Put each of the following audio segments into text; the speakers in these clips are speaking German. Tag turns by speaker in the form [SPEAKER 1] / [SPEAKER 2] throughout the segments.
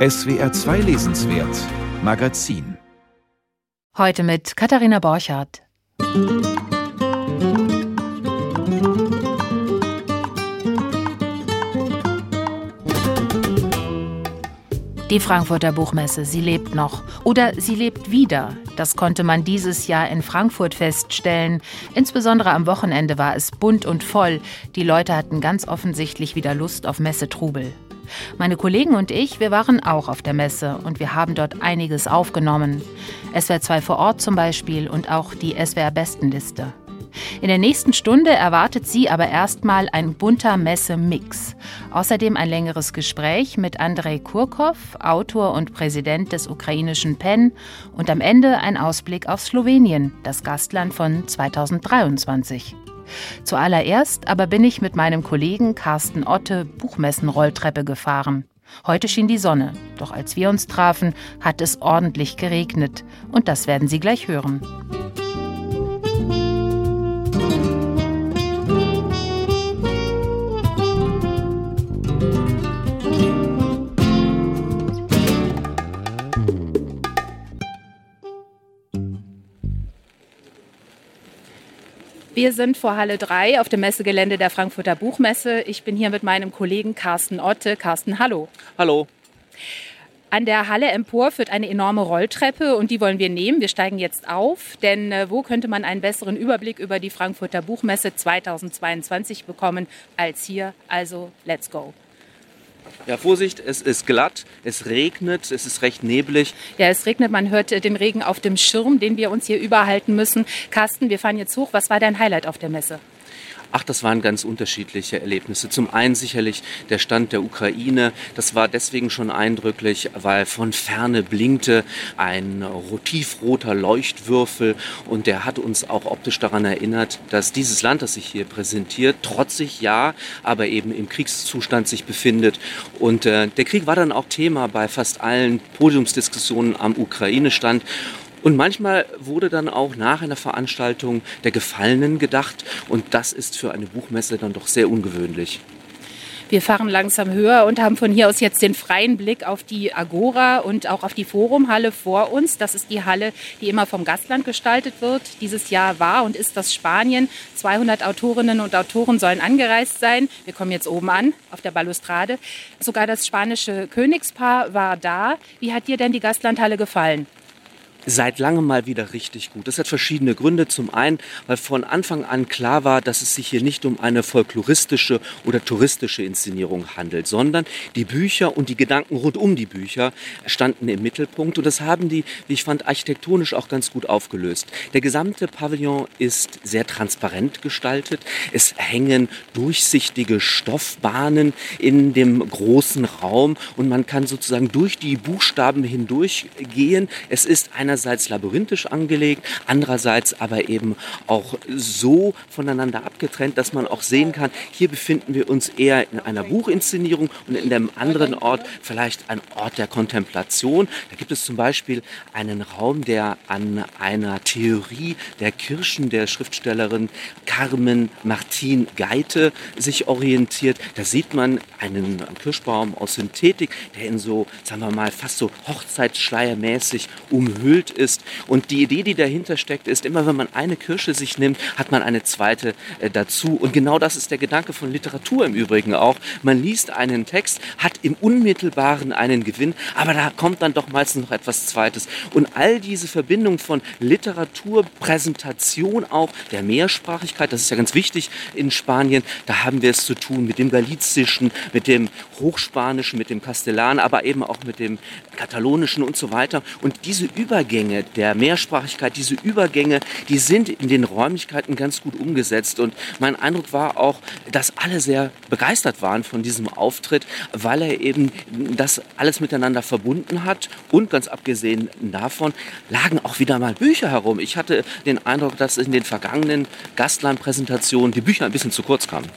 [SPEAKER 1] SWR 2 Lesenswert Magazin
[SPEAKER 2] Heute mit Katharina Borchardt. Die Frankfurter Buchmesse, sie lebt noch. Oder sie lebt wieder. Das konnte man dieses Jahr in Frankfurt feststellen. Insbesondere am Wochenende war es bunt und voll. Die Leute hatten ganz offensichtlich wieder Lust auf Messetrubel. Meine Kollegen und ich, wir waren auch auf der Messe und wir haben dort einiges aufgenommen. SWR 2 vor Ort zum Beispiel und auch die SWR Bestenliste. In der nächsten Stunde erwartet Sie aber erstmal ein bunter Messe-Mix. Außerdem ein längeres Gespräch mit Andrei Kurkov, Autor und Präsident des ukrainischen PEN und am Ende ein Ausblick auf Slowenien, das Gastland von 2023. Zuallererst aber bin ich mit meinem Kollegen Carsten Otte Buchmessen-Rolltreppe gefahren. Heute schien die Sonne, doch als wir uns trafen, hat es ordentlich geregnet. Und das werden Sie gleich hören. Wir sind vor Halle 3 auf dem Messegelände der Frankfurter Buchmesse. Ich bin hier mit meinem Kollegen Carsten Otte. Carsten, hallo.
[SPEAKER 3] Hallo.
[SPEAKER 2] An der Halle empor führt eine enorme Rolltreppe und die wollen wir nehmen. Wir steigen jetzt auf, denn äh, wo könnte man einen besseren Überblick über die Frankfurter Buchmesse 2022 bekommen als hier? Also, let's go.
[SPEAKER 3] Ja, Vorsicht, es ist glatt, es regnet, es ist recht neblig.
[SPEAKER 2] Ja, es regnet, man hört äh, den Regen auf dem Schirm, den wir uns hier überhalten müssen. Carsten, wir fahren jetzt hoch. Was war dein Highlight auf der Messe?
[SPEAKER 3] Ach, das waren ganz unterschiedliche Erlebnisse. Zum einen sicherlich der Stand der Ukraine. Das war deswegen schon eindrücklich, weil von ferne blinkte ein tiefroter Leuchtwürfel und der hat uns auch optisch daran erinnert, dass dieses Land, das sich hier präsentiert, trotzig ja, aber eben im Kriegszustand sich befindet. Und äh, der Krieg war dann auch Thema bei fast allen Podiumsdiskussionen am Ukraine-Stand. Und manchmal wurde dann auch nach einer Veranstaltung der Gefallenen gedacht. Und das ist für eine Buchmesse dann doch sehr ungewöhnlich.
[SPEAKER 2] Wir fahren langsam höher und haben von hier aus jetzt den freien Blick auf die Agora und auch auf die Forumhalle vor uns. Das ist die Halle, die immer vom Gastland gestaltet wird. Dieses Jahr war und ist das Spanien. 200 Autorinnen und Autoren sollen angereist sein. Wir kommen jetzt oben an, auf der Balustrade. Sogar das spanische Königspaar war da. Wie hat dir denn die Gastlandhalle gefallen?
[SPEAKER 3] Seit langem mal wieder richtig gut. Das hat verschiedene Gründe. Zum einen, weil von Anfang an klar war, dass es sich hier nicht um eine folkloristische oder touristische Inszenierung handelt, sondern die Bücher und die Gedanken rund um die Bücher standen im Mittelpunkt und das haben die, wie ich fand, architektonisch auch ganz gut aufgelöst. Der gesamte Pavillon ist sehr transparent gestaltet. Es hängen durchsichtige Stoffbahnen in dem großen Raum und man kann sozusagen durch die Buchstaben hindurch gehen. Es ist eine einerseits labyrinthisch angelegt, andererseits aber eben auch so voneinander abgetrennt, dass man auch sehen kann, hier befinden wir uns eher in einer Buchinszenierung und in dem anderen Ort vielleicht ein Ort der Kontemplation. Da gibt es zum Beispiel einen Raum, der an einer Theorie der Kirchen der Schriftstellerin Carmen Martin Geite sich orientiert. Da sieht man einen Kirschbaum aus Synthetik, der in so, sagen wir mal, fast so Hochzeitsschleiermäßig umhüllt gefüllt ist. Und die Idee, die dahinter steckt, ist, immer wenn man eine Kirsche sich nimmt, hat man eine zweite äh, dazu. Und genau das ist der Gedanke von Literatur im Übrigen auch. Man liest einen Text, hat im Unmittelbaren einen Gewinn, aber da kommt dann doch meistens noch etwas Zweites. Und all diese Verbindung von Literatur, Präsentation auch, der Mehrsprachigkeit, das ist ja ganz wichtig in Spanien, da haben wir es zu tun mit dem Galizischen, mit dem Hochspanischen, mit dem Kastellan, aber eben auch mit dem Katalonischen und so weiter. Und diese Übergänge Übergänge der Mehrsprachigkeit, diese Übergänge, die sind in den Räumlichkeiten ganz gut umgesetzt. Und mein Eindruck war auch, dass alle sehr begeistert waren von diesem Auftritt, weil er eben das alles miteinander verbunden hat. Und ganz abgesehen davon lagen auch wieder mal Bücher herum. Ich hatte den Eindruck, dass in den vergangenen Gastlandpräsentationen die Bücher ein bisschen zu kurz kamen.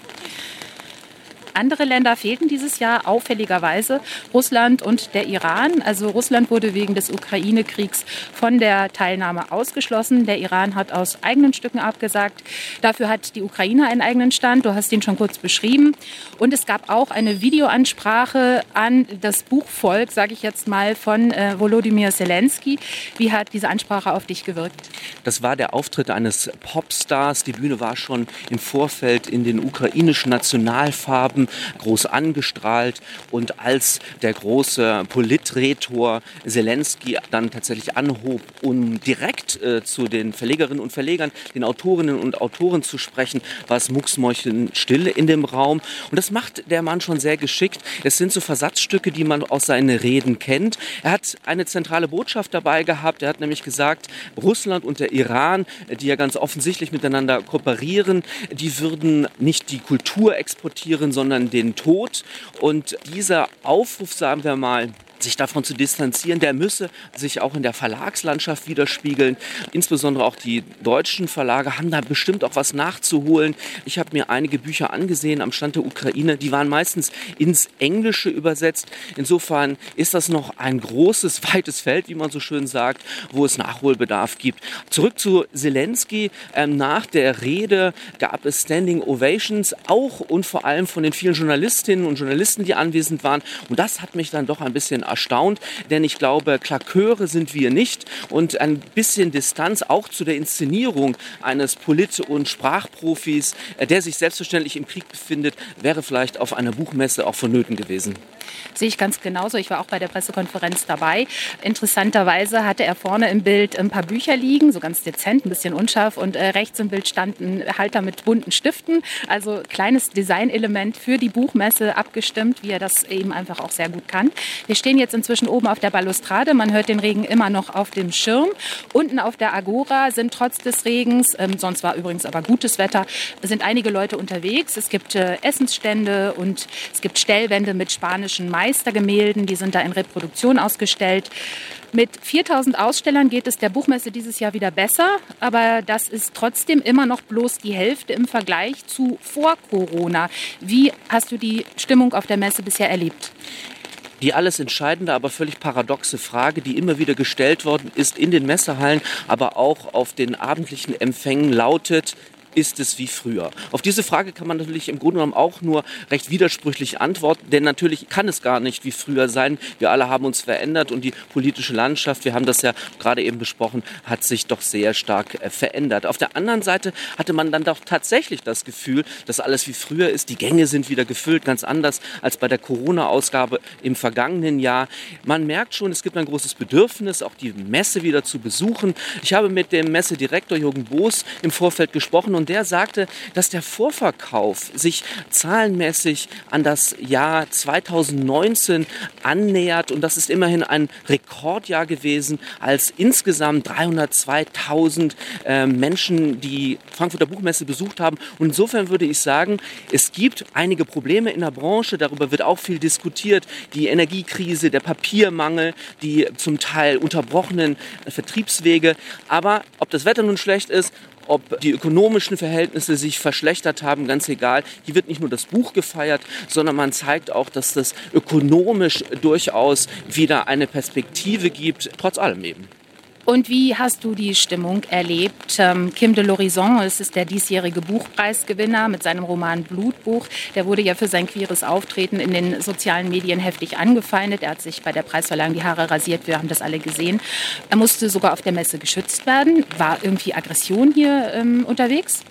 [SPEAKER 2] Andere Länder fehlten dieses Jahr auffälligerweise, Russland und der Iran. Also Russland wurde wegen des Ukraine-Kriegs von der Teilnahme ausgeschlossen. Der Iran hat aus eigenen Stücken abgesagt. Dafür hat die Ukraine einen eigenen Stand. Du hast ihn schon kurz beschrieben. Und es gab auch eine Videoansprache an das Buchvolk, sage ich jetzt mal, von äh, Volodymyr Zelensky. Wie hat diese Ansprache auf dich gewirkt?
[SPEAKER 3] Das war der Auftritt eines Popstars. Die Bühne war schon im Vorfeld in den ukrainischen Nationalfarben groß angestrahlt. Und als der große Politretor Zelensky dann tatsächlich anhob, um direkt äh, zu den Verlegerinnen und Verlegern, den Autorinnen und Autoren zu sprechen, war es mucksmäuschenstill in dem Raum. Und das macht der Mann schon sehr geschickt. Es sind so Versatzstücke, die man aus seinen Reden kennt. Er hat eine zentrale Botschaft dabei gehabt. Er hat nämlich gesagt, Russland und der Iran, die ja ganz offensichtlich miteinander kooperieren, die würden nicht die Kultur exportieren, sondern den Tod. Und dieser Aufruf, sagen wir mal, sich davon zu distanzieren, der müsse sich auch in der Verlagslandschaft widerspiegeln. Insbesondere auch die deutschen Verlage haben da bestimmt auch was nachzuholen. Ich habe mir einige Bücher angesehen am Stand der Ukraine, die waren meistens ins Englische übersetzt. Insofern ist das noch ein großes, weites Feld, wie man so schön sagt, wo es Nachholbedarf gibt. Zurück zu Zelensky. Ähm, nach der Rede gab es Standing Ovations, auch und vor allem von den vielen Journalistinnen und Journalisten, die anwesend waren. Und das hat mich dann doch ein bisschen erstaunt, denn ich glaube, Klaköre sind wir nicht und ein bisschen Distanz auch zu der Inszenierung eines Polit- und Sprachprofis, äh, der sich selbstverständlich im Krieg befindet, wäre vielleicht auf einer Buchmesse auch vonnöten gewesen.
[SPEAKER 2] Sehe ich ganz genauso. Ich war auch bei der Pressekonferenz dabei. Interessanterweise hatte er vorne im Bild ein paar Bücher liegen, so ganz dezent, ein bisschen unscharf. Und äh, rechts im Bild standen Halter mit bunten Stiften. Also kleines Designelement für die Buchmesse abgestimmt, wie er das eben einfach auch sehr gut kann. Wir stehen jetzt inzwischen oben auf der Balustrade. Man hört den Regen immer noch auf dem Schirm. Unten auf der Agora sind trotz des Regens, ähm, sonst war übrigens aber gutes Wetter, sind einige Leute unterwegs. Es gibt äh, Essensstände und es gibt Stellwände mit spanischen Meistergemälden. Die sind da in Reproduktion ausgestellt. Mit 4000 Ausstellern geht es der Buchmesse dieses Jahr wieder besser, aber das ist trotzdem immer noch bloß die Hälfte im Vergleich zu vor Corona. Wie hast du die Stimmung auf der Messe bisher erlebt?
[SPEAKER 3] Die alles entscheidende, aber völlig paradoxe Frage, die immer wieder gestellt worden ist in den Messehallen, aber auch auf den abendlichen Empfängen lautet, ist es wie früher? Auf diese Frage kann man natürlich im Grunde genommen auch nur recht widersprüchlich antworten, denn natürlich kann es gar nicht wie früher sein. Wir alle haben uns verändert und die politische Landschaft, wir haben das ja gerade eben besprochen, hat sich doch sehr stark äh, verändert. Auf der anderen Seite hatte man dann doch tatsächlich das Gefühl, dass alles wie früher ist. Die Gänge sind wieder gefüllt, ganz anders als bei der Corona-Ausgabe im vergangenen Jahr. Man merkt schon, es gibt ein großes Bedürfnis, auch die Messe wieder zu besuchen. Ich habe mit dem Messedirektor Jürgen Boos im Vorfeld gesprochen und und der sagte, dass der Vorverkauf sich zahlenmäßig an das Jahr 2019 annähert und das ist immerhin ein Rekordjahr gewesen, als insgesamt 302.000 äh, Menschen die Frankfurter Buchmesse besucht haben. Und insofern würde ich sagen, es gibt einige Probleme in der Branche, darüber wird auch viel diskutiert, die Energiekrise, der Papiermangel, die zum Teil unterbrochenen Vertriebswege. Aber ob das Wetter nun schlecht ist ob die ökonomischen Verhältnisse sich verschlechtert haben, ganz egal. Hier wird nicht nur das Buch gefeiert, sondern man zeigt auch, dass das ökonomisch durchaus wieder eine Perspektive gibt, trotz allem eben.
[SPEAKER 2] Und wie hast du die Stimmung erlebt? Ähm, Kim de l'Horizon, ist der diesjährige Buchpreisgewinner mit seinem Roman Blutbuch. Der wurde ja für sein queeres Auftreten in den sozialen Medien heftig angefeindet. Er hat sich bei der Preisverleihung die Haare rasiert. Wir haben das alle gesehen. Er musste sogar auf der Messe geschützt werden. War irgendwie Aggression hier ähm, unterwegs?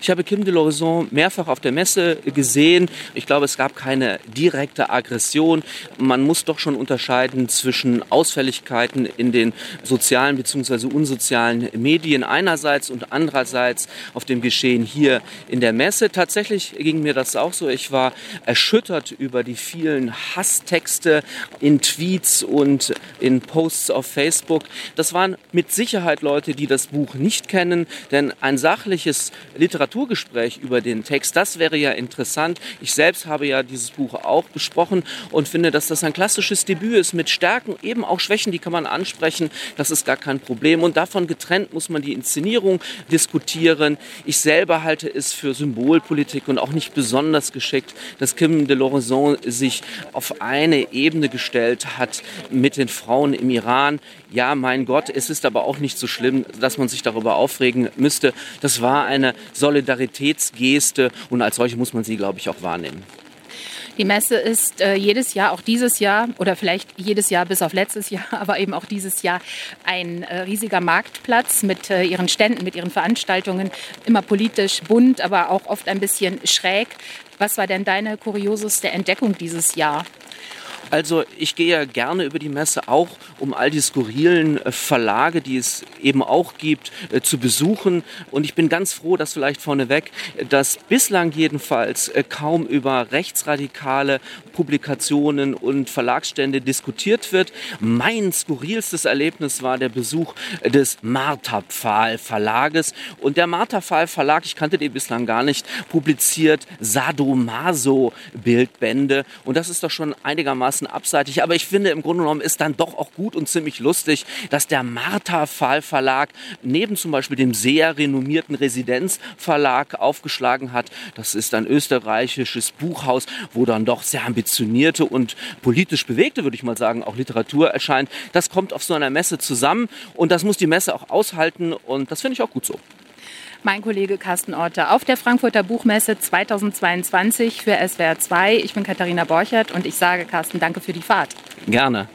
[SPEAKER 3] Ich habe Kim de l'Horizon mehrfach auf der Messe gesehen. Ich glaube, es gab keine direkte Aggression. Man muss doch schon unterscheiden zwischen Ausfälligkeiten in den sozialen sozialen bzw. unsozialen Medien einerseits und andererseits auf dem Geschehen hier in der Messe. Tatsächlich ging mir das auch so. Ich war erschüttert über die vielen Hasstexte in Tweets und in Posts auf Facebook. Das waren mit Sicherheit Leute, die das Buch nicht kennen, denn ein sachliches Literaturgespräch über den Text, das wäre ja interessant. Ich selbst habe ja dieses Buch auch besprochen und finde, dass das ein klassisches Debüt ist mit Stärken, eben auch Schwächen, die kann man ansprechen. Das ist gar kein Problem. Und davon getrennt muss man die Inszenierung diskutieren. Ich selber halte es für Symbolpolitik und auch nicht besonders geschickt, dass Kim de Lorison sich auf eine Ebene gestellt hat mit den Frauen im Iran. Ja, mein Gott, es ist aber auch nicht so schlimm, dass man sich darüber aufregen müsste. Das war eine Solidaritätsgeste und als solche muss man sie, glaube ich, auch wahrnehmen.
[SPEAKER 2] Die Messe ist äh, jedes Jahr, auch dieses Jahr oder vielleicht jedes Jahr bis auf letztes Jahr, aber eben auch dieses Jahr ein äh, riesiger Marktplatz mit äh, ihren Ständen, mit ihren Veranstaltungen, immer politisch bunt, aber auch oft ein bisschen schräg. Was war denn deine kurioseste Entdeckung dieses Jahr?
[SPEAKER 3] Also ich gehe ja gerne über die Messe auch, um all die skurrilen äh, Verlage, die es eben auch gibt, äh, zu besuchen. Und ich bin ganz froh, dass vielleicht vorneweg, dass bislang jedenfalls äh, kaum über rechtsradikale Publikationen und Verlagsstände diskutiert wird. Mein skurrilstes Erlebnis war der Besuch des Marterpfahl Verlages. Und der Marterpfahl Verlag, ich kannte den bislang gar nicht, publiziert Sadomaso Bildbände. Und das ist doch schon einigermaßen einigermaßen abseitig, aber ich finde im Grunde genommen ist dann doch auch gut und ziemlich lustig, dass der Martha Fall Verlag neben zum Beispiel dem sehr renommierten Residenzverlag aufgeschlagen hat. Das ist ein österreichisches Buchhaus, wo dann doch sehr ambitionierte und politisch bewegte, würde ich mal sagen, auch Literatur erscheint. Das kommt auf so einer Messe zusammen und das muss die Messe auch aushalten und das finde ich auch gut so
[SPEAKER 2] mein Kollege Carsten Orte auf der Frankfurter Buchmesse 2022 für SWR 2. Ich bin Katharina Borchert und ich sage Carsten, danke für die Fahrt.
[SPEAKER 3] Gerne.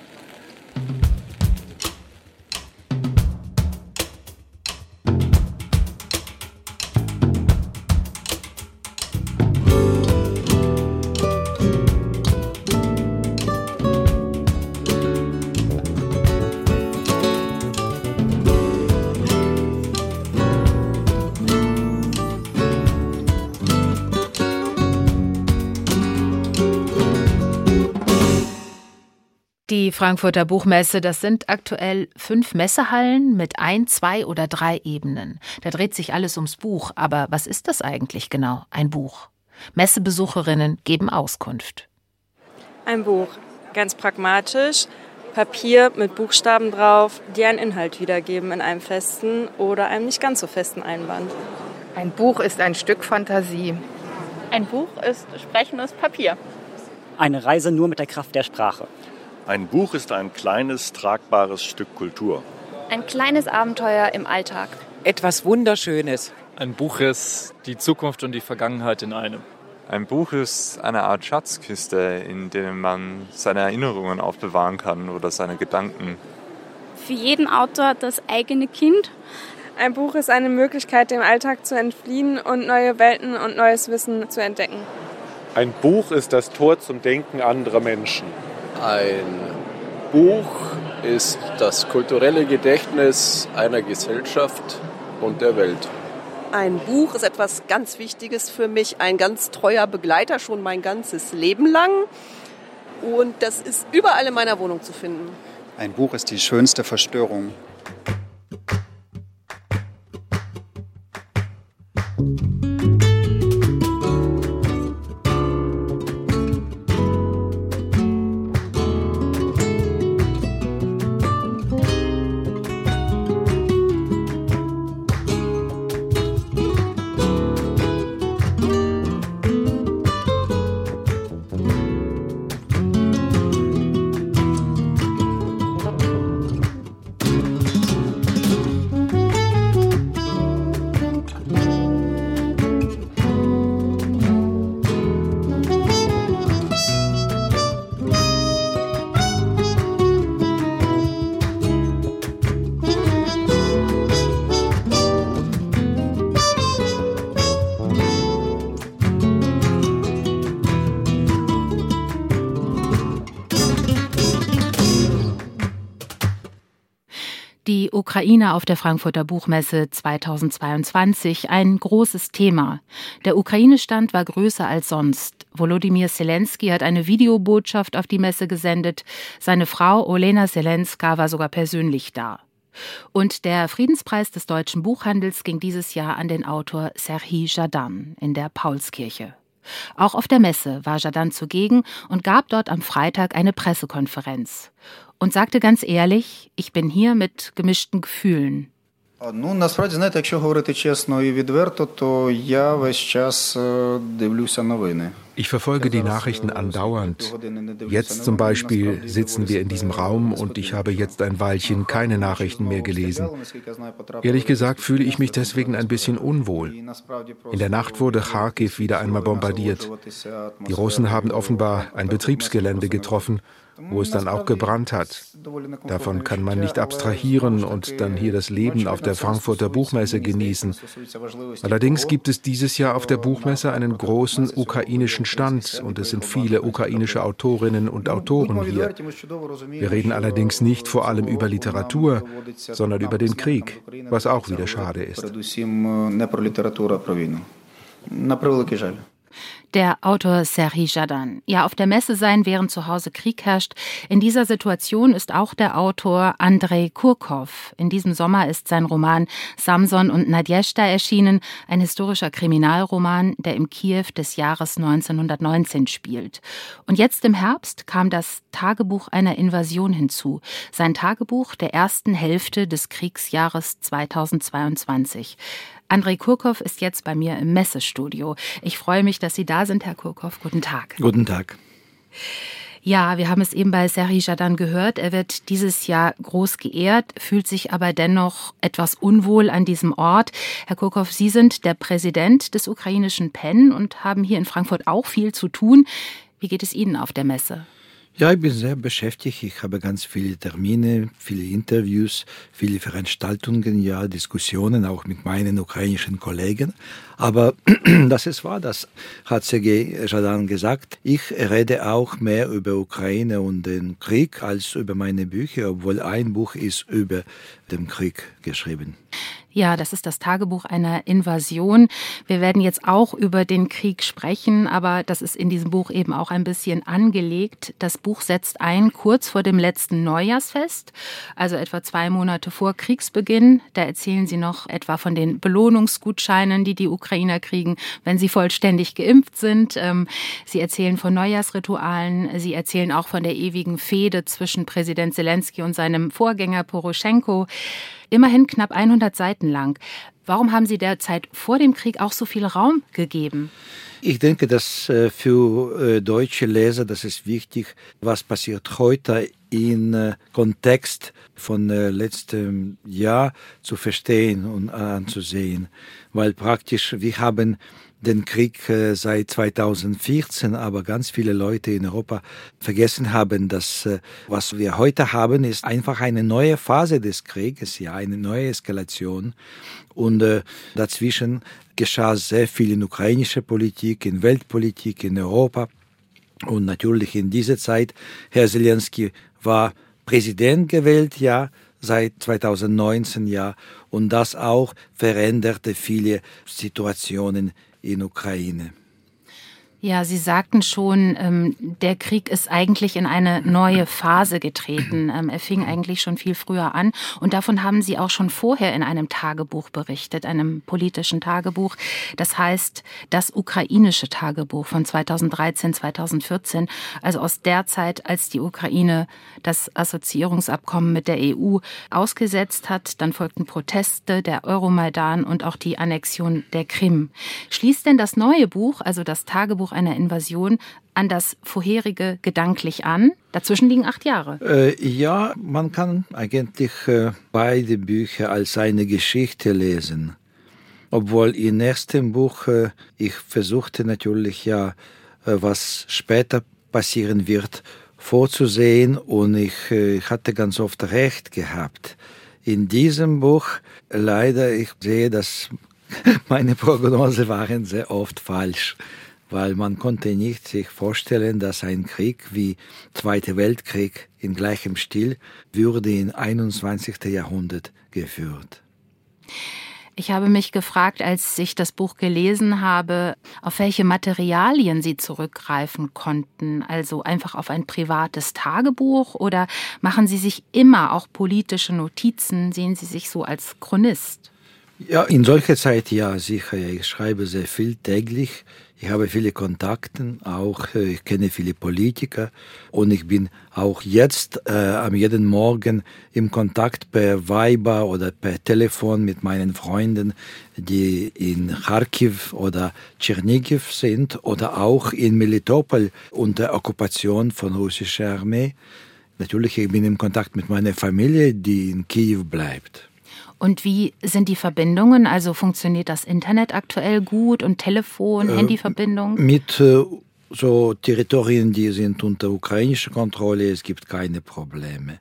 [SPEAKER 2] Frankfurter Buchmesse, das sind aktuell fünf Messehallen mit ein, zwei oder drei Ebenen. Da dreht sich alles ums Buch. Aber was ist das eigentlich genau, ein Buch? Messebesucherinnen geben Auskunft.
[SPEAKER 4] Ein Buch, ganz pragmatisch. Papier mit Buchstaben drauf, die einen Inhalt wiedergeben in einem festen oder einem nicht ganz so festen Einband.
[SPEAKER 5] Ein Buch ist ein Stück Fantasie.
[SPEAKER 6] Ein Buch ist sprechendes Papier.
[SPEAKER 7] Eine Reise nur mit der Kraft der Sprache.
[SPEAKER 8] Ein Buch ist ein kleines, tragbares Stück Kultur.
[SPEAKER 9] Ein kleines Abenteuer im Alltag.
[SPEAKER 10] Etwas Wunderschönes.
[SPEAKER 11] Ein Buch ist die Zukunft und die Vergangenheit in einem.
[SPEAKER 12] Ein Buch ist eine Art Schatzkiste, in der man seine Erinnerungen aufbewahren kann oder seine Gedanken.
[SPEAKER 13] Für jeden Autor das eigene Kind.
[SPEAKER 4] Ein Buch ist eine Möglichkeit, dem Alltag zu entfliehen und neue Welten und neues Wissen zu entdecken.
[SPEAKER 14] Ein Buch ist das Tor zum Denken anderer Menschen.
[SPEAKER 15] Ein Buch ist das kulturelle Gedächtnis einer Gesellschaft und der Welt.
[SPEAKER 16] Ein Buch ist etwas ganz Wichtiges für mich, ein ganz treuer Begleiter schon mein ganzes Leben lang. Und das ist überall in meiner Wohnung zu finden.
[SPEAKER 17] Ein Buch ist die schönste Verstörung.
[SPEAKER 2] Ukraine auf der Frankfurter Buchmesse 2022 ein großes Thema. Der Ukraine-Stand war größer als sonst. Volodymyr Zelensky hat eine Videobotschaft auf die Messe gesendet. Seine Frau Olena Zelenska war sogar persönlich da. Und der Friedenspreis des deutschen Buchhandels ging dieses Jahr an den Autor Serhii Jadan in der Paulskirche. Auch auf der Messe war Jadan zugegen und gab dort am Freitag eine Pressekonferenz und sagte ganz ehrlich, ich bin hier mit gemischten Gefühlen.
[SPEAKER 18] Ну, насправді, знаєте, якщо говорити чесно і відверто, то я весь час дивлюся новини.
[SPEAKER 19] Ich verfolge die Nachrichten andauernd. Jetzt zum Beispiel sitzen wir in diesem Raum und ich habe jetzt ein Weilchen keine Nachrichten mehr gelesen. Ehrlich gesagt fühle ich mich deswegen ein bisschen unwohl. In der Nacht wurde Kharkiv wieder einmal bombardiert. Die Russen haben offenbar ein Betriebsgelände getroffen wo es dann auch gebrannt hat. Davon kann man nicht abstrahieren und dann hier das Leben auf der Frankfurter Buchmesse genießen. Allerdings gibt es dieses Jahr auf der Buchmesse einen großen ukrainischen Stand und es sind viele ukrainische Autorinnen und Autoren hier. Wir reden allerdings nicht vor allem über Literatur, sondern über den Krieg, was auch wieder schade ist.
[SPEAKER 18] На превеликий жаль.
[SPEAKER 2] Der Autor Serhi Jadan. Ja, auf der Messe sein, während zu Hause Krieg herrscht. In dieser Situation ist auch der Autor Andrei Kurkov. In diesem Sommer ist sein Roman Samson und Nadjeshta erschienen, ein historischer Kriminalroman, der im Kiew des Jahres 1919 spielt. Und jetzt im Herbst kam das Tagebuch einer Invasion hinzu. Sein Tagebuch der ersten Hälfte des Kriegsjahres 2022. Andrei Kurkov ist jetzt bei mir im Messestudio. Ich freue mich, dass Sie da sind, Herr Kurkov. Guten Tag.
[SPEAKER 20] Guten Tag.
[SPEAKER 2] Ja, wir haben es eben bei Serhi Jadan gehört. Er wird dieses Jahr groß geehrt, fühlt sich aber dennoch etwas unwohl an diesem Ort. Herr Kurkov, Sie sind der Präsident des ukrainischen PEN und haben hier in Frankfurt auch viel zu tun. Wie geht es Ihnen auf der Messe?
[SPEAKER 20] Ja, ich bin sehr beschäftigt. Ich habe ganz viele Termine, viele Interviews, viele Veranstaltungen, ja, Diskussionen auch mit meinen ukrainischen Kollegen. Aber das ist wahr, das hat Sergei Jadan gesagt. Ich rede auch mehr über Ukraine und den Krieg als über meine Bücher, obwohl ein Buch ist über den Krieg geschrieben.
[SPEAKER 2] Ja, das ist das Tagebuch einer Invasion. Wir werden jetzt auch über den Krieg sprechen, aber das ist in diesem Buch eben auch ein bisschen angelegt. Das Buch setzt ein kurz vor dem letzten Neujahrsfest, also etwa zwei Monate vor Kriegsbeginn. Da erzählen Sie noch etwa von den Belohnungsgutscheinen, die die Ukrainer kriegen, wenn sie vollständig geimpft sind. Ähm, sie erzählen von Neujahrsritualen. Sie erzählen auch von der ewigen Fehde zwischen Präsident Zelensky und seinem Vorgänger Poroschenko immerhin knapp 100 Seiten lang. Warum haben Sie der Zeit vor dem Krieg auch so viel Raum gegeben?
[SPEAKER 20] Ich denke, dass äh, für äh, deutsche Leser das ist wichtig, was passiert heute in äh, Kontext von letztem Jahr zu verstehen und anzusehen, weil praktisch wir haben den Krieg äh, seit 2014, aber ganz viele Leute in Europa vergessen haben, dass äh, was wir heute haben, ist einfach eine neue Phase des Krieges, ja, eine neue Eskalation. Und äh, dazwischen geschah sehr viel in ukrainischer Politik, in Weltpolitik, in Europa. Und natürlich in dieser Zeit, Herr Zelensky war Präsident gewählt, ja, seit 2019, ja, und das auch veränderte viele Situationen in Ukraine.
[SPEAKER 2] Ja, Sie sagten schon, ähm, der Krieg ist eigentlich in eine neue Phase getreten. Ähm, er fing eigentlich schon viel früher an. Und davon haben Sie auch schon vorher in einem Tagebuch berichtet, einem politischen Tagebuch. Das heißt, das ukrainische Tagebuch von 2013, 2014. Also aus der Zeit, als die Ukraine das Assoziierungsabkommen mit der EU ausgesetzt hat. Dann folgten Proteste, der Euromaidan und auch die Annexion der Krim. Schließt denn das neue Buch, also das Tagebuch Versuch einer Invasion an das vorherige gedanklich an. Dazwischen liegen acht Jahre.
[SPEAKER 20] Äh, ja, man kann eigentlich äh, beide Bücher als eine Geschichte lesen. Obwohl im ersten Buch äh, ich versuchte natürlich ja, äh, was später passieren wird, vorzusehen und ich, hatte ganz oft recht gehabt. In diesem Buch leider, ich sehe, dass meine Prognose waren sehr oft falsch weil man konnte nicht sich vorstellen, dass ein Krieg wie Zweiter Weltkrieg in gleichem Stil würde im 21. Jahrhundert geführt.
[SPEAKER 2] Ich habe mich gefragt, als ich das Buch gelesen habe, auf welche Materialien Sie zurückgreifen konnten. Also einfach auf ein privates Tagebuch oder machen Sie sich immer auch politische Notizen? Sehen Sie sich so als Chronist?
[SPEAKER 20] Ja, in solcher Zeit ja, sicher. Ich schreibe sehr viel täglich. Ich habe viele Kontakte, auch äh, ich kenne viele Politiker und ich bin auch jetzt äh, am jeden Morgen im Kontakt per Viber oder per Telefon mit meinen Freunden, die in Kharkiv oder Tschernigiv sind oder auch in Melitopol unter Okkupation von russischer Armee. Natürlich, ich bin im Kontakt mit meiner Familie, die in Kiew bleibt.
[SPEAKER 2] Und wie sind die Verbindungen? Also funktioniert das Internet aktuell gut und Telefon, äh, Handyverbindung?
[SPEAKER 20] Mit äh, so Territorien, die sind unter ukrainischer Kontrolle, es gibt keine Probleme.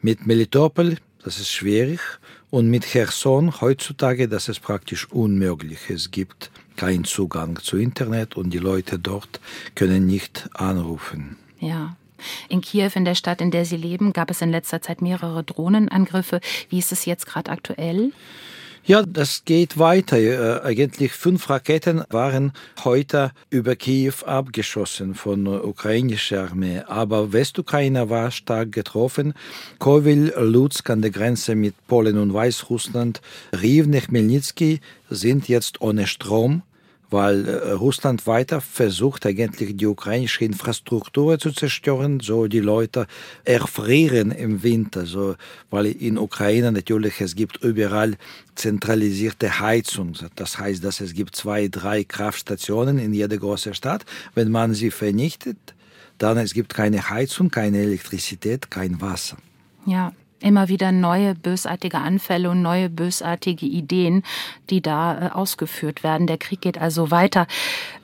[SPEAKER 20] Mit Melitopol, das ist schwierig. Und mit Cherson heutzutage, das ist praktisch unmöglich. Es gibt keinen Zugang zu Internet und die Leute dort können nicht anrufen.
[SPEAKER 2] Ja. In Kiew, in der Stadt, in der Sie leben, gab es in letzter Zeit mehrere Drohnenangriffe. Wie ist es jetzt gerade aktuell?
[SPEAKER 20] Ja, das geht weiter. Äh, eigentlich fünf Raketen waren heute über Kiew abgeschossen von der ukrainischen Armee. Aber Westukraine war stark getroffen. Kowil, Lutsk an der Grenze mit Polen und Weißrussland, Rivne, Chmelnytsky sind jetzt ohne Strom weil äh, Russland weiter versucht eigentlich die ukrainische Infrastruktur zu zerstören, so die Leute erfrieren im Winter, so weil in Ukraine natürlich es gibt überall zentralisierte Heizung. Das heißt, dass es gibt zwei, drei Kraftstationen in jeder großen Stadt. Wenn man sie vernichtet, dann es gibt keine Heizung, keine Elektrizität, kein Wasser.
[SPEAKER 2] Ja, immer wieder neue bösartige Anfälle und neue bösartige Ideen, die da äh, ausgeführt werden. Der Krieg geht also weiter.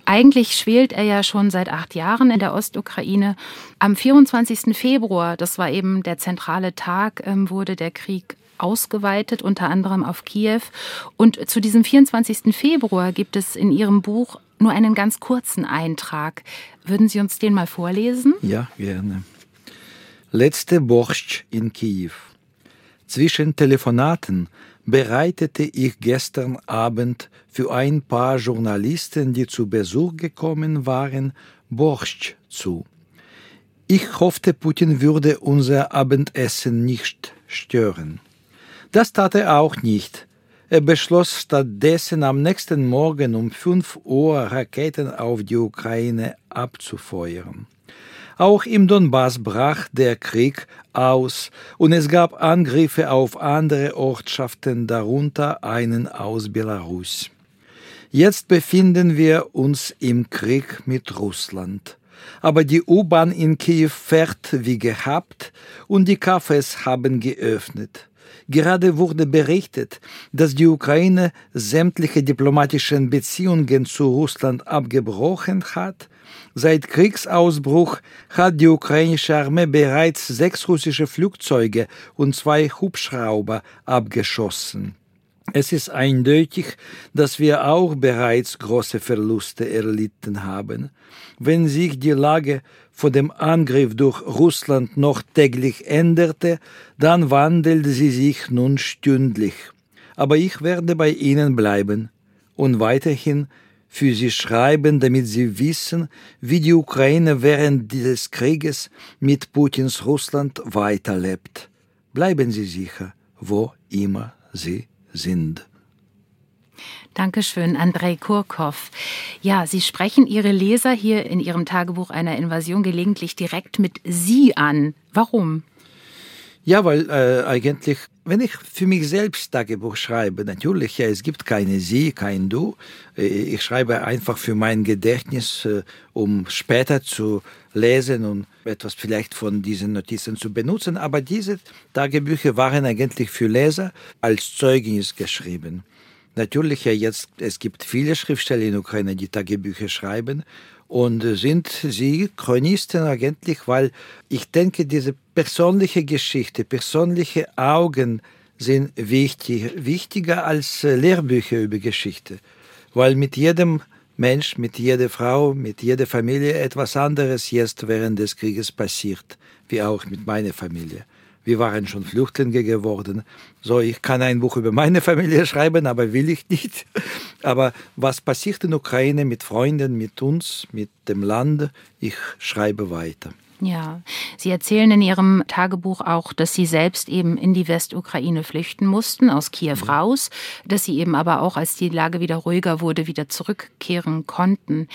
[SPEAKER 2] Eigentlich schwelt er ja schon seit acht Jahren in der Ostukraine. Am 24. Februar, das war eben der zentrale Tag, ähm, wurde der Krieg ausgeweitet, unter anderem auf Kiew. Und zu diesem 24. Februar gibt es in Ihrem Buch nur einen ganz kurzen Eintrag. Würden Sie uns den mal vorlesen?
[SPEAKER 20] Ja, gerne. Letzte Borscht in Kiew. Zwischen Telefonaten bereitete ich gestern Abend für ein paar Journalisten, die zu Besuch gekommen waren, Borscht zu. Ich hoffte, Putin würde unser Abendessen nicht stören. Das tat er auch nicht. Er beschloss stattdessen am nächsten Morgen um 5 Uhr Raketen auf die Ukraine abzufeuern. Auch im Donbass brach der Krieg aus und es gab Angriffe auf andere Ortschaften, darunter einen aus Belarus. Jetzt befinden wir uns im Krieg mit Russland. Aber die U-Bahn in Kiew fährt wie gehabt und die Cafés haben geöffnet. Gerade wurde berichtet, dass die Ukraine sämtliche diplomatischen Beziehungen zu Russland abgebrochen hat Seit Kriegsausbruch hat die ukrainische Armee bereits sechs russische Flugzeuge und zwei Hubschrauber abgeschossen. Es ist eindeutig, dass wir auch bereits große Verluste erlitten haben. Wenn sich die Lage vor dem Angriff durch Russland noch täglich änderte, dann wandelt sie sich nun stündlich. Aber ich werde bei Ihnen bleiben und weiterhin für sie schreiben, damit sie wissen, wie die Ukraine während dieses Krieges mit Putins Russland weiterlebt. Bleiben Sie sicher, wo immer Sie sind.
[SPEAKER 2] Dankeschön, Andrei Kurkow. Ja, Sie sprechen Ihre Leser hier in Ihrem Tagebuch einer Invasion gelegentlich direkt mit Sie an. Warum?
[SPEAKER 20] Ja, weil äh, eigentlich, wenn ich für mich selbst Tagebuch schreibe, natürlich, ja, es gibt keine Sie, kein Du. Äh, ich schreibe einfach für mein Gedächtnis, äh, um später zu lesen und etwas vielleicht von diesen Notizen zu benutzen. Aber diese Tagebücher waren eigentlich für Leser als Zeugnis geschrieben. Natürlich, ja, jetzt, es gibt viele Schriftsteller in Ukraine, die Tagebücher schreiben. Und sind sie Chronisten eigentlich, weil ich denke, diese persönliche Geschichte, persönliche Augen sind wichtig, wichtiger als äh, Lehrbücher über Geschichte, weil mit jedem Mensch, mit jeder Frau, mit jeder Familie etwas anderes jetzt während des Krieges passiert, wie auch mit meiner Familie. Wir waren schon Flüchtlinge geworden. So, ich kann ein Buch über meine Familie schreiben, aber will ich nicht. Aber was passiert in Ukraine mit Freunden, mit uns, mit dem Land, ich schreibe weiter.
[SPEAKER 2] Ja, Sie erzählen in Ihrem Tagebuch auch, dass Sie selbst eben in die Westukraine flüchten mussten, aus Kiew ja. raus, dass Sie eben aber auch, als die Lage wieder ruhiger wurde, wieder zurückkehren konnten.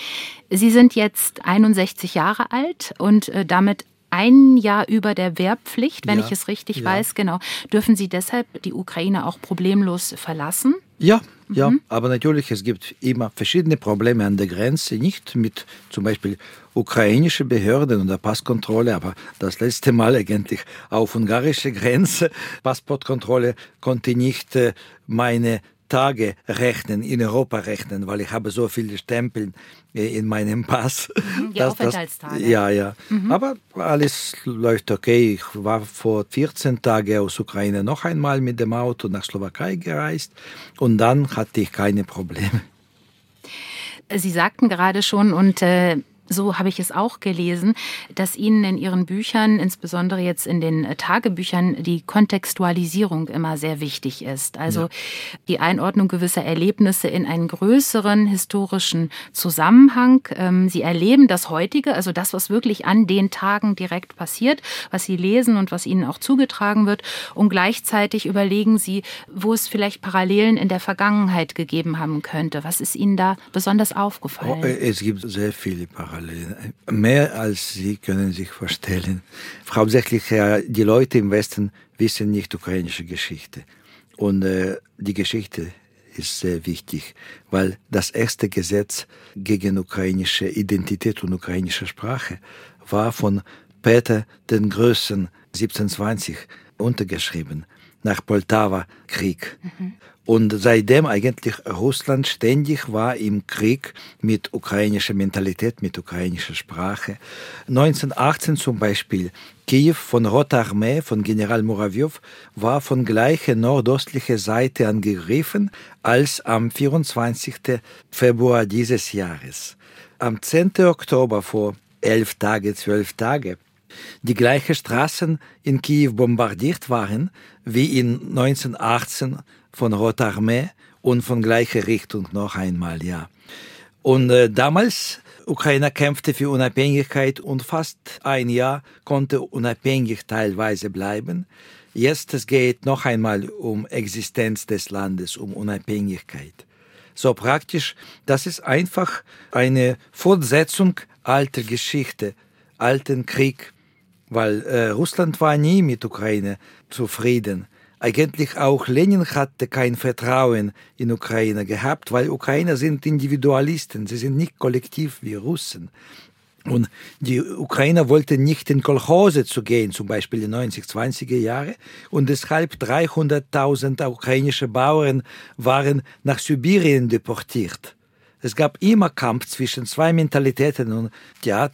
[SPEAKER 2] Sie sind jetzt 61 Jahre alt und äh, damit ein Jahr über der Wehrpflicht, wenn ja, ich es richtig ja. weiß, genau. Dürfen Sie deshalb die Ukraine auch problemlos verlassen?
[SPEAKER 20] Ja, ja, mhm. aber natürlich, es gibt immer verschiedene Probleme an der Grenze, nicht mit zum Beispiel ukrainischen Behörden oder Passkontrolle, aber das letzte Mal eigentlich auf ungarische Grenze, Passportkontrolle konnte nicht äh, meine Tage rechnen, in Europa rechnen, weil ich habe so viele Stempel äh, in meinem Pass.
[SPEAKER 2] Mhm, die Aufenthaltstage.
[SPEAKER 20] ja, ja. Mhm. Aber alles läuft okay. Ich war vor 14 Tagen aus Ukraine noch einmal mit dem Auto nach Slowakei gereist und dann hatte ich keine Probleme.
[SPEAKER 2] Sie sagten gerade schon, und äh, so habe ich es auch gelesen, dass Ihnen in Ihren Büchern, insbesondere jetzt in den äh, Tagebüchern, die Kontextualisierung immer sehr wichtig ist. Also ja. die Einordnung gewisser Erlebnisse in einen größeren historischen Zusammenhang. Ähm, Sie erleben das heutige, also das, was wirklich an den Tagen direkt passiert, was Sie lesen und was Ihnen auch zugetragen wird. Und gleichzeitig überlegen Sie, wo es vielleicht Parallelen in der Vergangenheit gegeben haben könnte. Was ist Ihnen da besonders aufgefallen?
[SPEAKER 20] Oh, es gibt sehr viele Parallelen. Mehr als Sie können sich vorstellen. Hauptsächlich die Leute im Westen wissen nicht ukrainische Geschichte. Und äh, die Geschichte ist sehr wichtig, weil das erste Gesetz gegen ukrainische Identität und ukrainische Sprache war von Peter den Größten 1720 untergeschrieben nach Poltawa-Krieg. Mhm. Und seitdem eigentlich Russland ständig war im Krieg mit ukrainischer Mentalität, mit ukrainischer Sprache. 1918 zum Beispiel, Kiew von Roter Armee, von General Murawjow, war von gleicher nordostlicher Seite angegriffen als am 24. Februar dieses Jahres. Am 10. Oktober vor elf Tage, zwölf Tage, die gleichen Straßen in Kiew bombardiert waren wie in 1918 von Roter Armee und von gleicher Richtung noch einmal, ja. Und äh, damals Ukraine kämpfte für Unabhängigkeit und fast ein Jahr konnte unabhängig teilweise bleiben. Jetzt es geht noch einmal um Existenz des Landes, um Unabhängigkeit. So praktisch, das ist einfach eine Fortsetzung alter Geschichte, alten Krieg, weil äh, Russland war nie mit Ukraine zufrieden. Eigentlich auch Lenin hatte kein Vertrauen in Ukraine gehabt, weil Ukrainer sind Individualisten, sie sind nicht kollektiv wie Russen. Und die Ukrainer wollten nicht in Kolchose zu gehen, zum Beispiel in den 90er, 20er Jahre. Und deshalb 300.000 ukrainische Bauern waren nach Sibirien deportiert. Es gab immer Kampf zwischen zwei Mentalitäten und ja,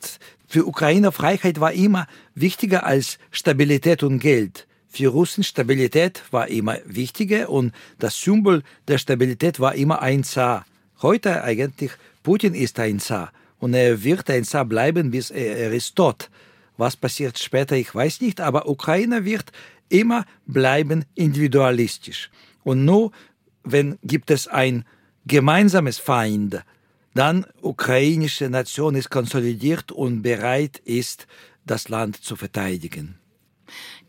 [SPEAKER 20] für Ukrainer Freiheit war immer wichtiger als Stabilität und Geld. Für Russen Stabilität war immer wichtiger und das Symbol der Stabilität war immer ein Zar. Heute eigentlich, Putin ist ein Zar und er wird ein Zar bleiben, bis er, er ist tot. Was passiert später, ich weiß nicht, aber Ukraine wird immer bleiben individualistisch. Und nur wenn gibt es ein gemeinsames Feind, dann ukrainische Nation ist konsolidiert und bereit ist, das Land zu verteidigen.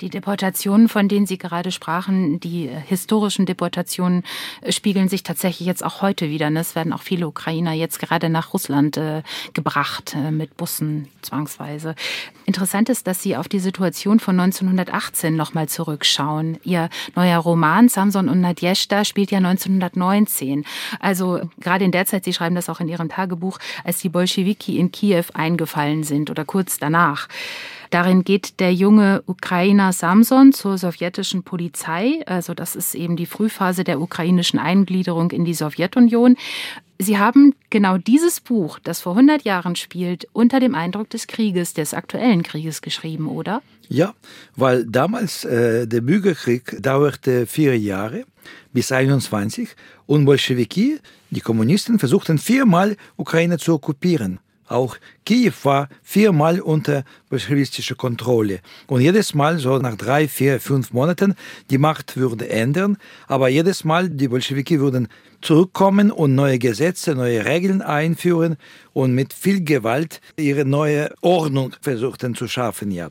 [SPEAKER 2] Die Deportationen, von denen Sie gerade sprachen, die historischen Deportationen äh, spiegeln sich tatsächlich jetzt auch heute wieder. Ne? Es werden auch viele Ukrainer jetzt gerade nach Russland äh, gebracht äh, mit Bussen zwangsweise. Interessant ist, dass Sie auf die Situation von 1918 nochmal zurückschauen. Ihr neuer Roman Samson und Nadjeshda spielt ja 1919. Also gerade in der Zeit, Sie schreiben das auch in Ihrem Tagebuch, als die Bolschewiki in Kiew eingefallen sind oder kurz danach. Darin geht der junge Ukrainer Samson zur sowjetischen Polizei. Also das ist eben die Frühphase der ukrainischen Eingliederung in die Sowjetunion. Sie haben genau dieses Buch, das vor 100 Jahren spielt, unter dem Eindruck des Krieges, des aktuellen Krieges geschrieben, oder?
[SPEAKER 20] Ja, weil damals äh, der Bürgerkrieg dauerte vier Jahre bis 21 und Bolschewiki, die Kommunisten, versuchten viermal Ukraine zu okkupieren Auch Kiew war viermal unter bolschewistischer Kontrolle. Und jedes Mal, so nach drei, vier, fünf Monaten, die Macht würde ändern. Aber jedes Mal, die Bolschewiki würden zurückkommen und neue Gesetze, neue Regeln einführen und mit viel Gewalt ihre neue Ordnung versuchten zu schaffen, ja.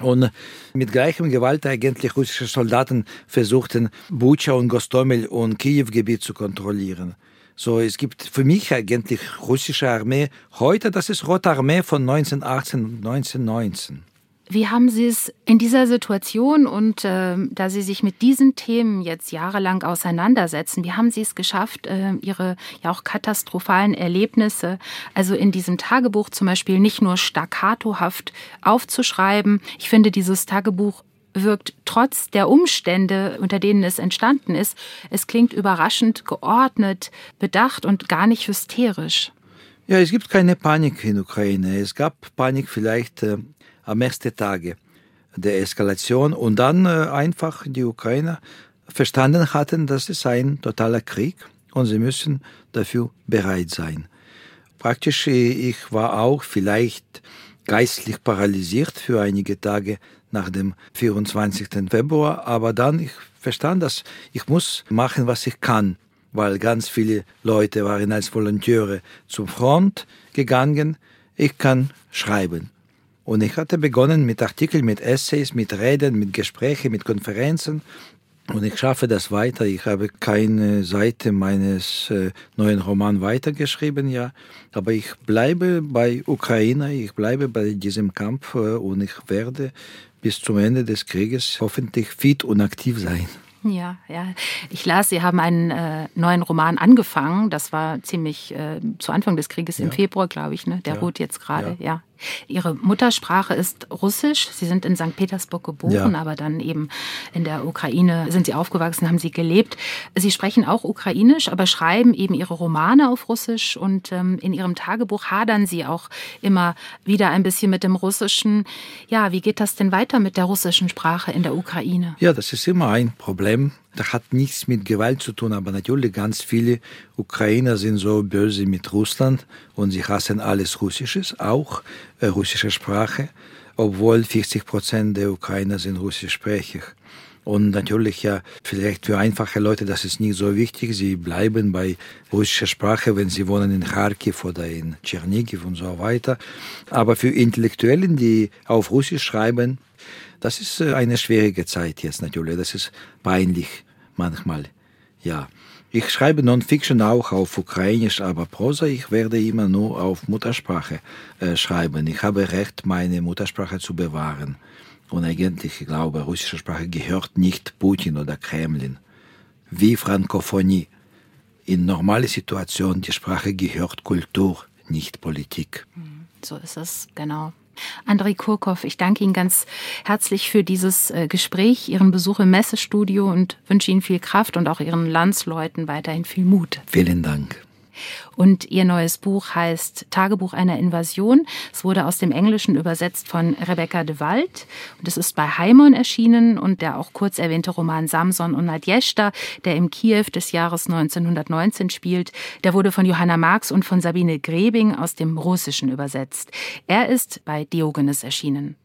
[SPEAKER 20] Und mit gleichem Gewalt eigentlich russische Soldaten versuchten, Bucha und Gostomel und Kiew-Gebiet zu kontrollieren. So, es gibt für mich eigentlich russische Armee heute, das ist Rote Armee von 1918 und 1919.
[SPEAKER 2] Wie haben Sie es in dieser Situation und äh, da Sie sich mit diesen Themen jetzt jahrelang auseinandersetzen, wie haben Sie es geschafft, äh, Ihre ja auch katastrophalen Erlebnisse, also in diesem Tagebuch zum Beispiel nicht nur staccatohaft aufzuschreiben? Ich finde, dieses Tagebuch wirkt trotz der Umstände, unter denen es entstanden ist, es klingt überraschend geordnet, bedacht und gar nicht hysterisch.
[SPEAKER 20] Ja, es gibt keine Panik in Ukraine. Es gab Panik vielleicht äh, am ersten Tage der Eskalation und dann äh, einfach die Ukrainer verstanden hatten, dass es ein totaler Krieg und sie müssen dafür bereit sein. Praktisch, äh, ich war auch vielleicht geistlich paralysiert für einige Tage nach dem 24. Februar, aber dann ich verstand, dass ich muss machen, was ich kann, weil ganz viele Leute waren als Volontäre zum Front gegangen. Ich kann schreiben. Und ich hatte begonnen mit Artikeln, mit Essays, mit Reden, mit Gesprächen, mit Konferenzen. Und ich schaffe das weiter. Ich habe keine Seite meines äh, neuen Romans weitergeschrieben, ja. Aber ich bleibe bei Ukraine, ich bleibe bei diesem Kampf äh, und ich werde bis zum Ende des Krieges hoffentlich fit und aktiv sein.
[SPEAKER 2] Ja, ja. Ich las, Sie haben einen äh, neuen Roman angefangen. Das war ziemlich äh, zu Anfang des Krieges ja. im Februar, glaube ich. Ne? Der ja. ruht jetzt gerade. Ja. ja. Ihre Muttersprache ist Russisch. Sie sind in St. Petersburg geboren, ja. aber dann eben in der Ukraine sind Sie aufgewachsen, haben Sie gelebt. Sie sprechen auch Ukrainisch, aber schreiben eben Ihre Romane auf Russisch und ähm, in Ihrem Tagebuch hadern Sie auch immer wieder ein bisschen mit dem Russischen. Ja, wie geht das denn weiter mit der russischen Sprache in der Ukraine?
[SPEAKER 20] Ja, das ist immer ein Problem. Das hat nichts mit Gewalt zu tun, aber natürlich ganz viele Ukrainer sind so böse mit Russland und sie hassen alles Russisches, auch äh, russische Sprache, obwohl 40 Prozent der Ukrainer sind russischsprachig. Und natürlich ja, vielleicht für einfache Leute, das ist nicht so wichtig. Sie bleiben bei russischer Sprache, wenn sie wohnen in Kharkiv oder in Tschernigiv und so weiter. Aber für Intellektuellen, die auf Russisch schreiben, das ist äh, eine schwierige Zeit jetzt natürlich. Das ist peinlich manchmal. Ja. Ich schreibe Non-Fiction auch auf Ukrainisch, aber Prosa, ich werde immer nur auf Muttersprache äh, schreiben. Ich habe Recht, meine Muttersprache zu bewahren. Und eigentlich, ich glaube, russische Sprache gehört nicht Putin oder Kremlin. Wie Frankophonie. In normalen Situationen, die Sprache gehört Kultur, nicht Politik.
[SPEAKER 2] Hm, so ist es, genau. Andrei Kurkow, ich danke Ihnen ganz herzlich für dieses äh, Gespräch, Ihren Besuch im Messestudio und wünsche Ihnen viel Kraft und auch Ihren Landsleuten weiterhin viel Mut.
[SPEAKER 20] Vielen Dank.
[SPEAKER 2] Und ihr neues Buch heißt Tagebuch einer Invasion. Es wurde aus dem Englischen übersetzt von Rebecca de Wald und es ist bei Heimon erschienen und der auch kurz erwähnte Roman Samson und Nadjeshta, der im Kiew des Jahres 1919 spielt, der wurde von Johanna Marx und von Sabine Grebing aus dem Russischen übersetzt. Er ist bei Diogenes erschienen.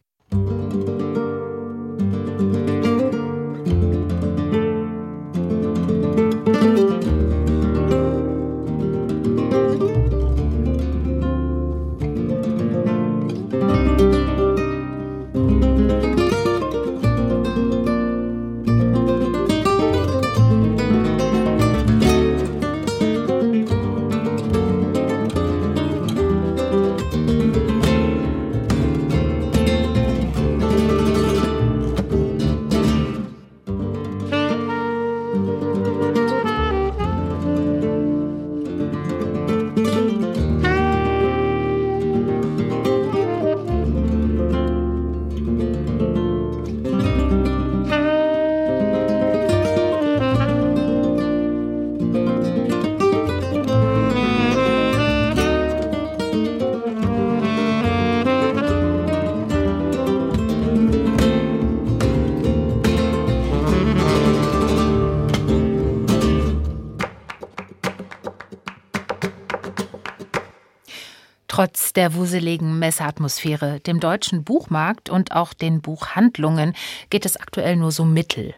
[SPEAKER 2] Der wuseligen Messeatmosphäre, dem deutschen Buchmarkt und auch den Buchhandlungen geht es aktuell nur so mittel.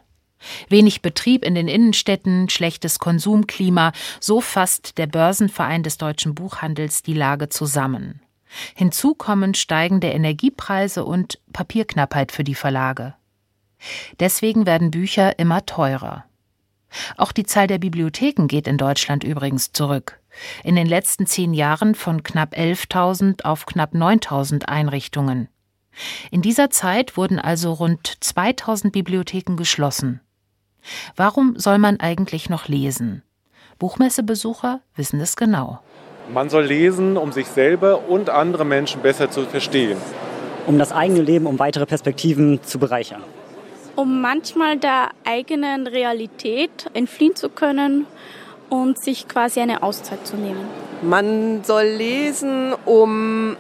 [SPEAKER 2] Wenig Betrieb in den Innenstädten, schlechtes Konsumklima, so fasst der Börsenverein des deutschen Buchhandels die Lage zusammen. Hinzu kommen steigende Energiepreise und Papierknappheit für die Verlage. Deswegen werden Bücher immer teurer. Auch die Zahl der Bibliotheken geht in Deutschland übrigens zurück. In den letzten zehn Jahren von knapp 11.000 auf knapp 9.000 Einrichtungen. In dieser Zeit wurden also rund 2000 Bibliotheken geschlossen. Warum soll man eigentlich noch lesen? Buchmessebesucher wissen es genau.
[SPEAKER 14] Man soll lesen, um sich selber und andere Menschen besser zu verstehen.
[SPEAKER 7] Um das eigene Leben, um weitere Perspektiven zu bereichern.
[SPEAKER 13] Um manchmal der eigenen Realität entfliehen zu können und sich quasi eine Auszeit zu nehmen.
[SPEAKER 16] Man soll lesen, um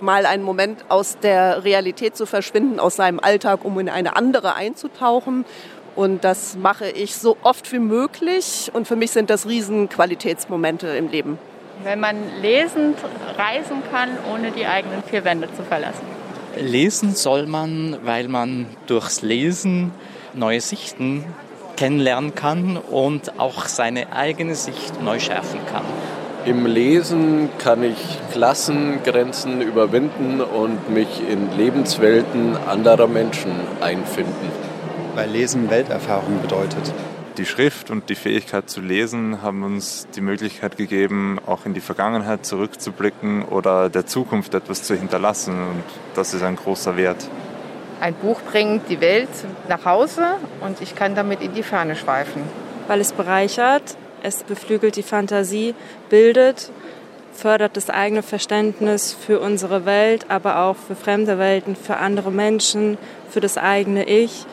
[SPEAKER 16] mal einen Moment aus der Realität zu verschwinden, aus seinem Alltag, um in eine andere einzutauchen. Und das mache ich so oft wie möglich. Und für mich sind das riesen Qualitätsmomente im Leben.
[SPEAKER 6] Wenn man lesend reisen kann, ohne die eigenen vier Wände zu verlassen.
[SPEAKER 21] Lesen soll man, weil man durchs Lesen neue Sichten kennenlernen kann und auch seine eigene Sicht neu schärfen kann.
[SPEAKER 15] Im Lesen kann ich Klassengrenzen überwinden und mich in Lebenswelten anderer Menschen einfinden.
[SPEAKER 17] Weil Lesen Welterfahrung bedeutet.
[SPEAKER 12] Die Schrift und die Fähigkeit zu lesen haben uns die Möglichkeit gegeben, auch in die Vergangenheit zurückzublicken oder der Zukunft etwas zu hinterlassen. Und das ist ein großer Wert.
[SPEAKER 5] Ein Buch bringt die Welt nach Hause und ich kann damit in die Ferne schweifen.
[SPEAKER 4] Weil es bereichert, es beflügelt die Fantasie, bildet, fördert das eigene Verständnis für unsere Welt, aber auch für fremde Welten, für andere Menschen, für das eigene Ich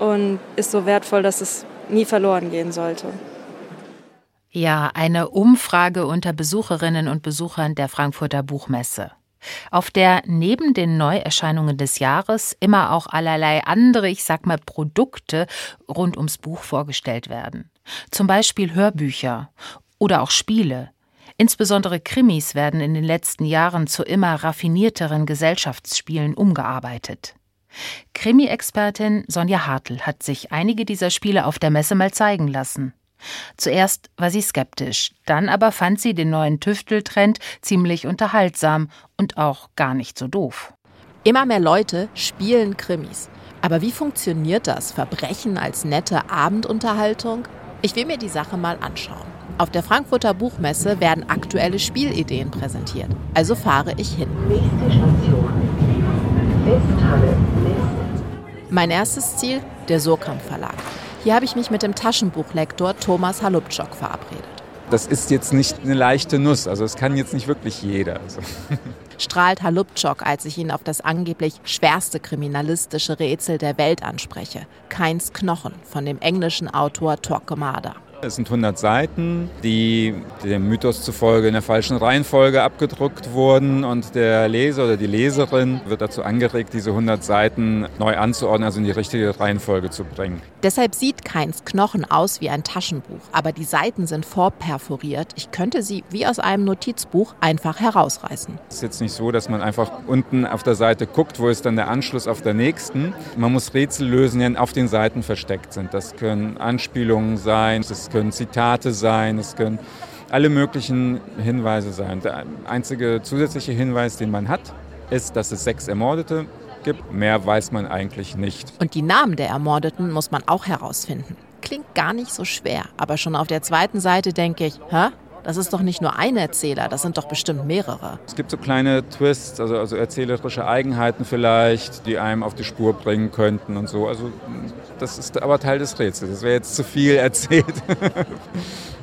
[SPEAKER 4] und ist so wertvoll, dass es nie verloren gehen sollte.
[SPEAKER 2] Ja, eine Umfrage unter Besucherinnen und Besuchern der Frankfurter Buchmesse auf der neben den Neuerscheinungen des Jahres immer auch allerlei andere, ich sag mal, Produkte rund ums Buch vorgestellt werden. Zum Beispiel Hörbücher oder auch Spiele. Insbesondere Krimis werden in den letzten Jahren zu immer raffinierteren Gesellschaftsspielen umgearbeitet. Krimi-Expertin Sonja Hartl hat sich einige dieser Spiele auf der Messe mal zeigen lassen. Zuerst war sie skeptisch, dann aber fand sie den neuen Tüfteltrend ziemlich unterhaltsam und auch gar nicht so doof.
[SPEAKER 22] Immer mehr Leute spielen Krimis. Aber wie funktioniert das? Verbrechen als nette Abendunterhaltung? Ich will mir die Sache mal anschauen. Auf der Frankfurter Buchmesse werden aktuelle Spielideen präsentiert. Also fahre ich hin. Mein erstes Ziel, der Surkamp Verlag. Hier habe ich mich mit dem Taschenbuchlektor Thomas Halubczok verabredet.
[SPEAKER 23] Das ist jetzt nicht eine leichte Nuss, also es kann jetzt nicht wirklich jeder. Also.
[SPEAKER 22] Strahlt Halubczok, als ich ihn auf das angeblich schwerste kriminalistische Rätsel der Welt anspreche. Keins Knochen von dem englischen Autor Torquemada.
[SPEAKER 23] Es sind 100 Seiten, die dem Mythos zufolge in der falschen Reihenfolge abgedruckt wurden und der Leser oder die Leserin wird dazu angeregt, diese 100 Seiten neu anzuordnen, also in die richtige Reihenfolge zu bringen.
[SPEAKER 22] Deshalb sieht Keins Knochen aus wie ein Taschenbuch, aber die Seiten sind vorperforiert. Ich könnte sie wie aus einem Notizbuch einfach herausreißen.
[SPEAKER 23] Es ist jetzt nicht so, dass man einfach unten auf der Seite guckt, wo ist dann der Anschluss auf der nächsten. Man muss Rätsel lösen, die auf den Seiten versteckt sind. Das können Anspielungen sein, das können Zitate sein, es können alle möglichen Hinweise sein. Der einzige zusätzliche Hinweis, den man hat, ist, dass es sechs Ermordete gibt. Mehr weiß man eigentlich nicht.
[SPEAKER 22] Und die Namen der Ermordeten muss man auch herausfinden. Klingt gar nicht so schwer, aber schon auf der zweiten Seite denke ich, hä? Das ist doch nicht nur ein Erzähler, das sind doch bestimmt mehrere.
[SPEAKER 23] Es gibt so kleine Twists, also, also erzählerische Eigenheiten vielleicht, die einem auf die Spur bringen könnten und so. Also das ist aber Teil des Rätsels. Das wäre jetzt zu viel erzählt.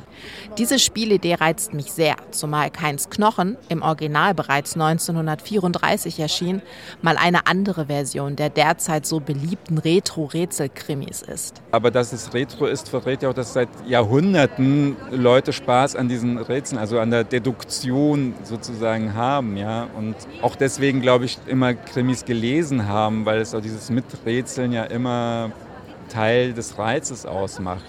[SPEAKER 22] Diese Spielidee reizt mich sehr, zumal Keins Knochen, im Original bereits 1934 erschien, mal eine andere Version der derzeit so beliebten Retro-Rätsel-Krimis ist.
[SPEAKER 23] Aber dass es Retro ist, verrät ja auch, dass seit Jahrhunderten Leute Spaß an diesen Rätseln, also an der Deduktion sozusagen haben. Ja? Und auch deswegen, glaube ich, immer Krimis gelesen haben, weil es auch dieses Miträtseln ja immer Teil des Reizes ausmacht.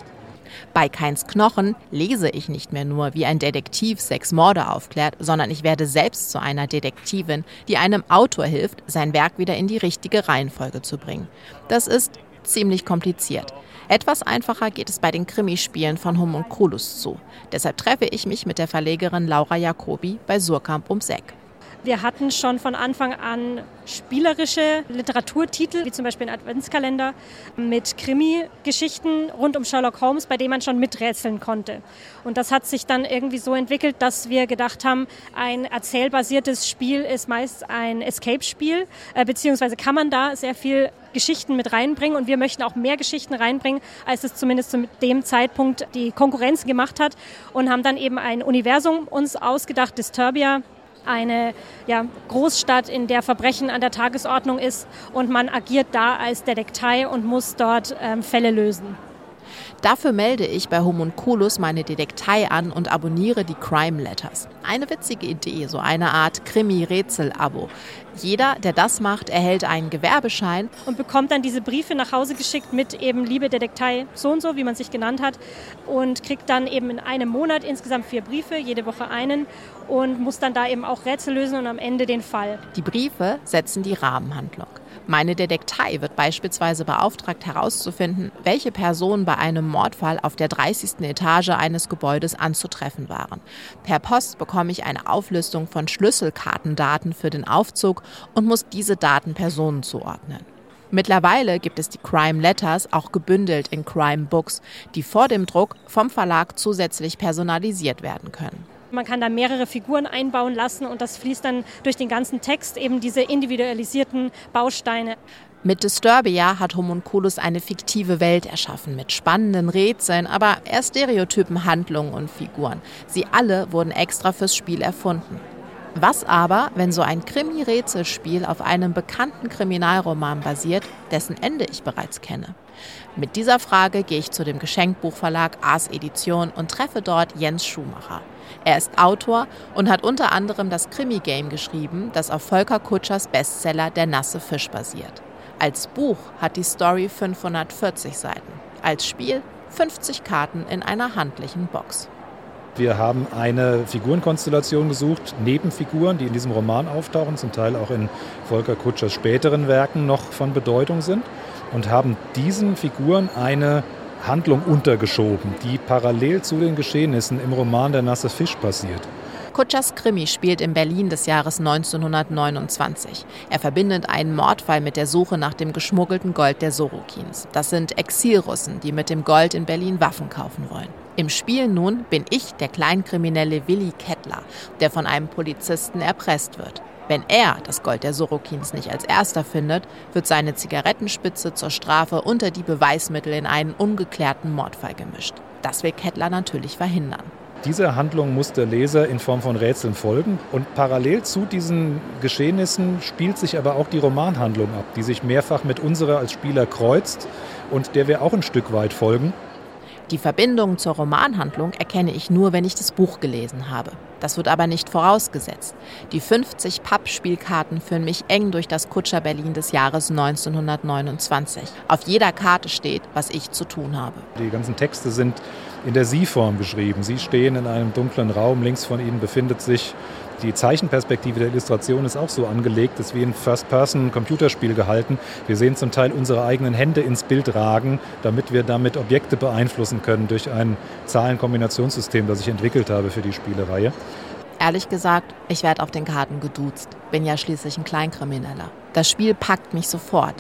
[SPEAKER 22] Bei Keins Knochen lese ich nicht mehr nur, wie ein Detektiv sechs Morde aufklärt, sondern ich werde selbst zu einer Detektivin, die einem Autor hilft, sein Werk wieder in die richtige Reihenfolge zu bringen. Das ist ziemlich kompliziert. Etwas einfacher geht es bei den Krimispielen von Homunculus zu. Deshalb treffe ich mich mit der Verlegerin Laura Jacobi bei Surkamp ums Eck.
[SPEAKER 24] Wir hatten schon von Anfang an spielerische Literaturtitel, wie zum Beispiel ein Adventskalender mit Krimi-Geschichten rund um Sherlock Holmes, bei denen man schon miträtseln konnte. Und das hat sich dann irgendwie so entwickelt, dass wir gedacht haben, ein erzählbasiertes Spiel ist meist ein Escape-Spiel, äh, beziehungsweise kann man da sehr viel Geschichten mit reinbringen und wir möchten auch mehr Geschichten reinbringen, als es zumindest zu dem Zeitpunkt die Konkurrenz gemacht hat und haben dann eben ein Universum uns ausgedacht, Disturbia, eine ja, Großstadt, in der Verbrechen an der Tagesordnung ist und man agiert da als Detektei und muss dort ähm, Fälle lösen.
[SPEAKER 22] Dafür melde ich bei Homunculus meine Detektei an und abonniere die Crime Letters. Eine witzige Idee, so eine Art Krimi-Rätsel-Abo. Jeder, der das macht, erhält einen Gewerbeschein
[SPEAKER 24] und bekommt dann diese Briefe nach Hause geschickt mit eben Liebe Detektei so und so, wie man sich genannt hat und kriegt dann eben in einem Monat insgesamt vier Briefe, jede Woche einen und muss dann da eben auch Rätsel lösen und am Ende den Fall.
[SPEAKER 22] Die Briefe setzen die Rahmenhandlung. Meine Detektei wird beispielsweise beauftragt herauszufinden, welche Personen bei einem Mordfall auf der 30. Etage eines Gebäudes anzutreffen waren. Per Post bekomme ich eine Auflistung von Schlüsselkartendaten für den Aufzug und muss diese Daten Personen zuordnen. Mittlerweile gibt es die Crime Letters auch gebündelt in Crime Books, die vor dem Druck vom Verlag zusätzlich personalisiert werden können.
[SPEAKER 24] Man kann da mehrere Figuren einbauen lassen und das fließt dann durch den ganzen Text eben diese individualisierten Bausteine.
[SPEAKER 22] Mit Disturbia hat Homunculus eine fiktive Welt erschaffen mit spannenden Rätseln, aber eher stereotypen Handlungen und Figuren. Sie alle wurden extra fürs Spiel erfunden. Was aber, wenn so ein Krimi-Rätselspiel auf einem bekannten Kriminalroman basiert, dessen Ende ich bereits kenne? Mit dieser Frage gehe ich zu dem Geschenkbuchverlag Ars Edition und treffe dort Jens Schumacher. Er ist Autor und hat unter anderem das Krimi-Game geschrieben, das auf Volker Kutschers Bestseller Der nasse Fisch basiert. Als Buch hat die Story 540 Seiten, als Spiel 50 Karten in einer handlichen Box.
[SPEAKER 25] Wir haben eine Figurenkonstellation gesucht, Nebenfiguren, die in diesem Roman auftauchen, zum Teil auch in Volker Kutschers späteren Werken noch von Bedeutung sind, und haben diesen Figuren eine Handlung untergeschoben, die parallel zu den Geschehnissen im Roman Der nasse Fisch passiert.
[SPEAKER 22] Kutschers Krimi spielt in Berlin des Jahres 1929. Er verbindet einen Mordfall mit der Suche nach dem geschmuggelten Gold der Sorokins. Das sind Exilrussen, die mit dem Gold in Berlin Waffen kaufen wollen. Im Spiel nun bin ich der Kleinkriminelle Willi Kettler, der von einem Polizisten erpresst wird. Wenn er das Gold der Sorokins nicht als erster findet, wird seine Zigarettenspitze zur Strafe unter die Beweismittel in einen ungeklärten Mordfall gemischt. Das will Kettler natürlich verhindern.
[SPEAKER 25] Dieser Handlung muss der Leser in Form von Rätseln folgen. Und parallel zu diesen Geschehnissen spielt sich aber auch die Romanhandlung ab, die sich mehrfach mit unserer als Spieler kreuzt und der wir auch ein Stück weit folgen.
[SPEAKER 22] Die Verbindung zur Romanhandlung erkenne ich nur, wenn ich das Buch gelesen habe. Das wird aber nicht vorausgesetzt. Die 50 Pappspielkarten führen mich eng durch das Kutscher Berlin des Jahres 1929. Auf jeder Karte steht, was ich zu tun habe.
[SPEAKER 25] Die ganzen Texte sind in der Sie-Form geschrieben. Sie stehen in einem dunklen Raum, links von Ihnen befindet sich die Zeichenperspektive der Illustration ist auch so angelegt, ist wie ein First-Person-Computerspiel gehalten. Wir sehen zum Teil unsere eigenen Hände ins Bild ragen, damit wir damit Objekte beeinflussen können durch ein Zahlenkombinationssystem, das ich entwickelt habe für die Spielereihe.
[SPEAKER 22] Ehrlich gesagt, ich werde auf den Karten geduzt. Bin ja schließlich ein Kleinkrimineller. Das Spiel packt mich sofort.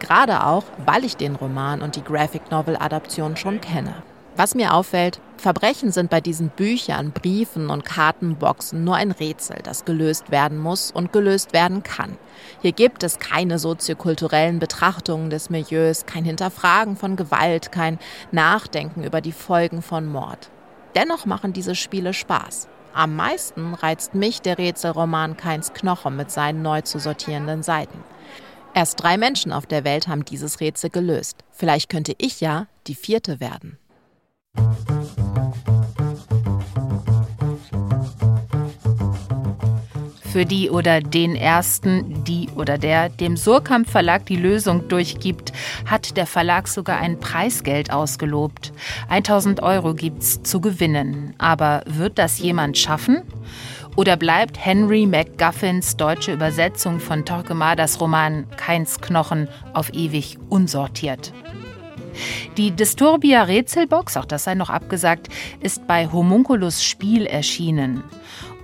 [SPEAKER 22] Gerade auch, weil ich den Roman und die Graphic Novel Adaption schon kenne. Was mir auffällt, Verbrechen sind bei diesen Büchern, Briefen und Kartenboxen nur ein Rätsel, das gelöst werden muss und gelöst werden kann. Hier gibt es keine soziokulturellen Betrachtungen des Milieus, kein Hinterfragen von Gewalt, kein Nachdenken über die Folgen von Mord. Dennoch machen diese Spiele Spaß. Am meisten reizt mich der Rätselroman Keins Knochen mit seinen neu zu sortierenden Seiten. Erst drei Menschen auf der Welt haben dieses Rätsel gelöst. Vielleicht könnte ich ja die vierte werden.
[SPEAKER 2] Für die oder den Ersten, die oder der dem Surkamp Verlag die Lösung durchgibt, hat der Verlag sogar ein Preisgeld ausgelobt. 1000 Euro gibt's zu gewinnen. Aber wird das jemand schaffen? Oder bleibt Henry McGuffins deutsche Übersetzung von Torquemadas Roman Keins Knochen auf ewig unsortiert? Die Disturbia Rätselbox, auch das sei noch abgesagt, ist bei Homunculus Spiel erschienen.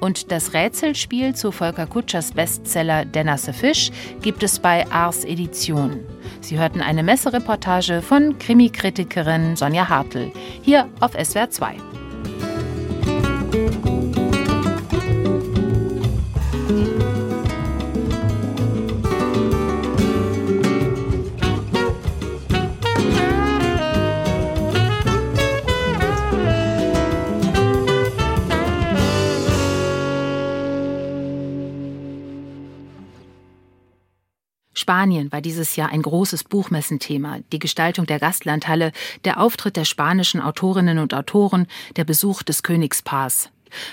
[SPEAKER 2] Und das Rätselspiel zu Volker Kutschers Bestseller Der nasse Fisch gibt es bei Ars Edition. Sie hörten eine Messereportage von Krimikritikerin Sonja Hartl, hier auf SWR 2. Spanien war dieses Jahr ein großes Buchmessenthema. Die Gestaltung der Gastlandhalle, der Auftritt der spanischen Autorinnen und Autoren, der Besuch des Königspaars.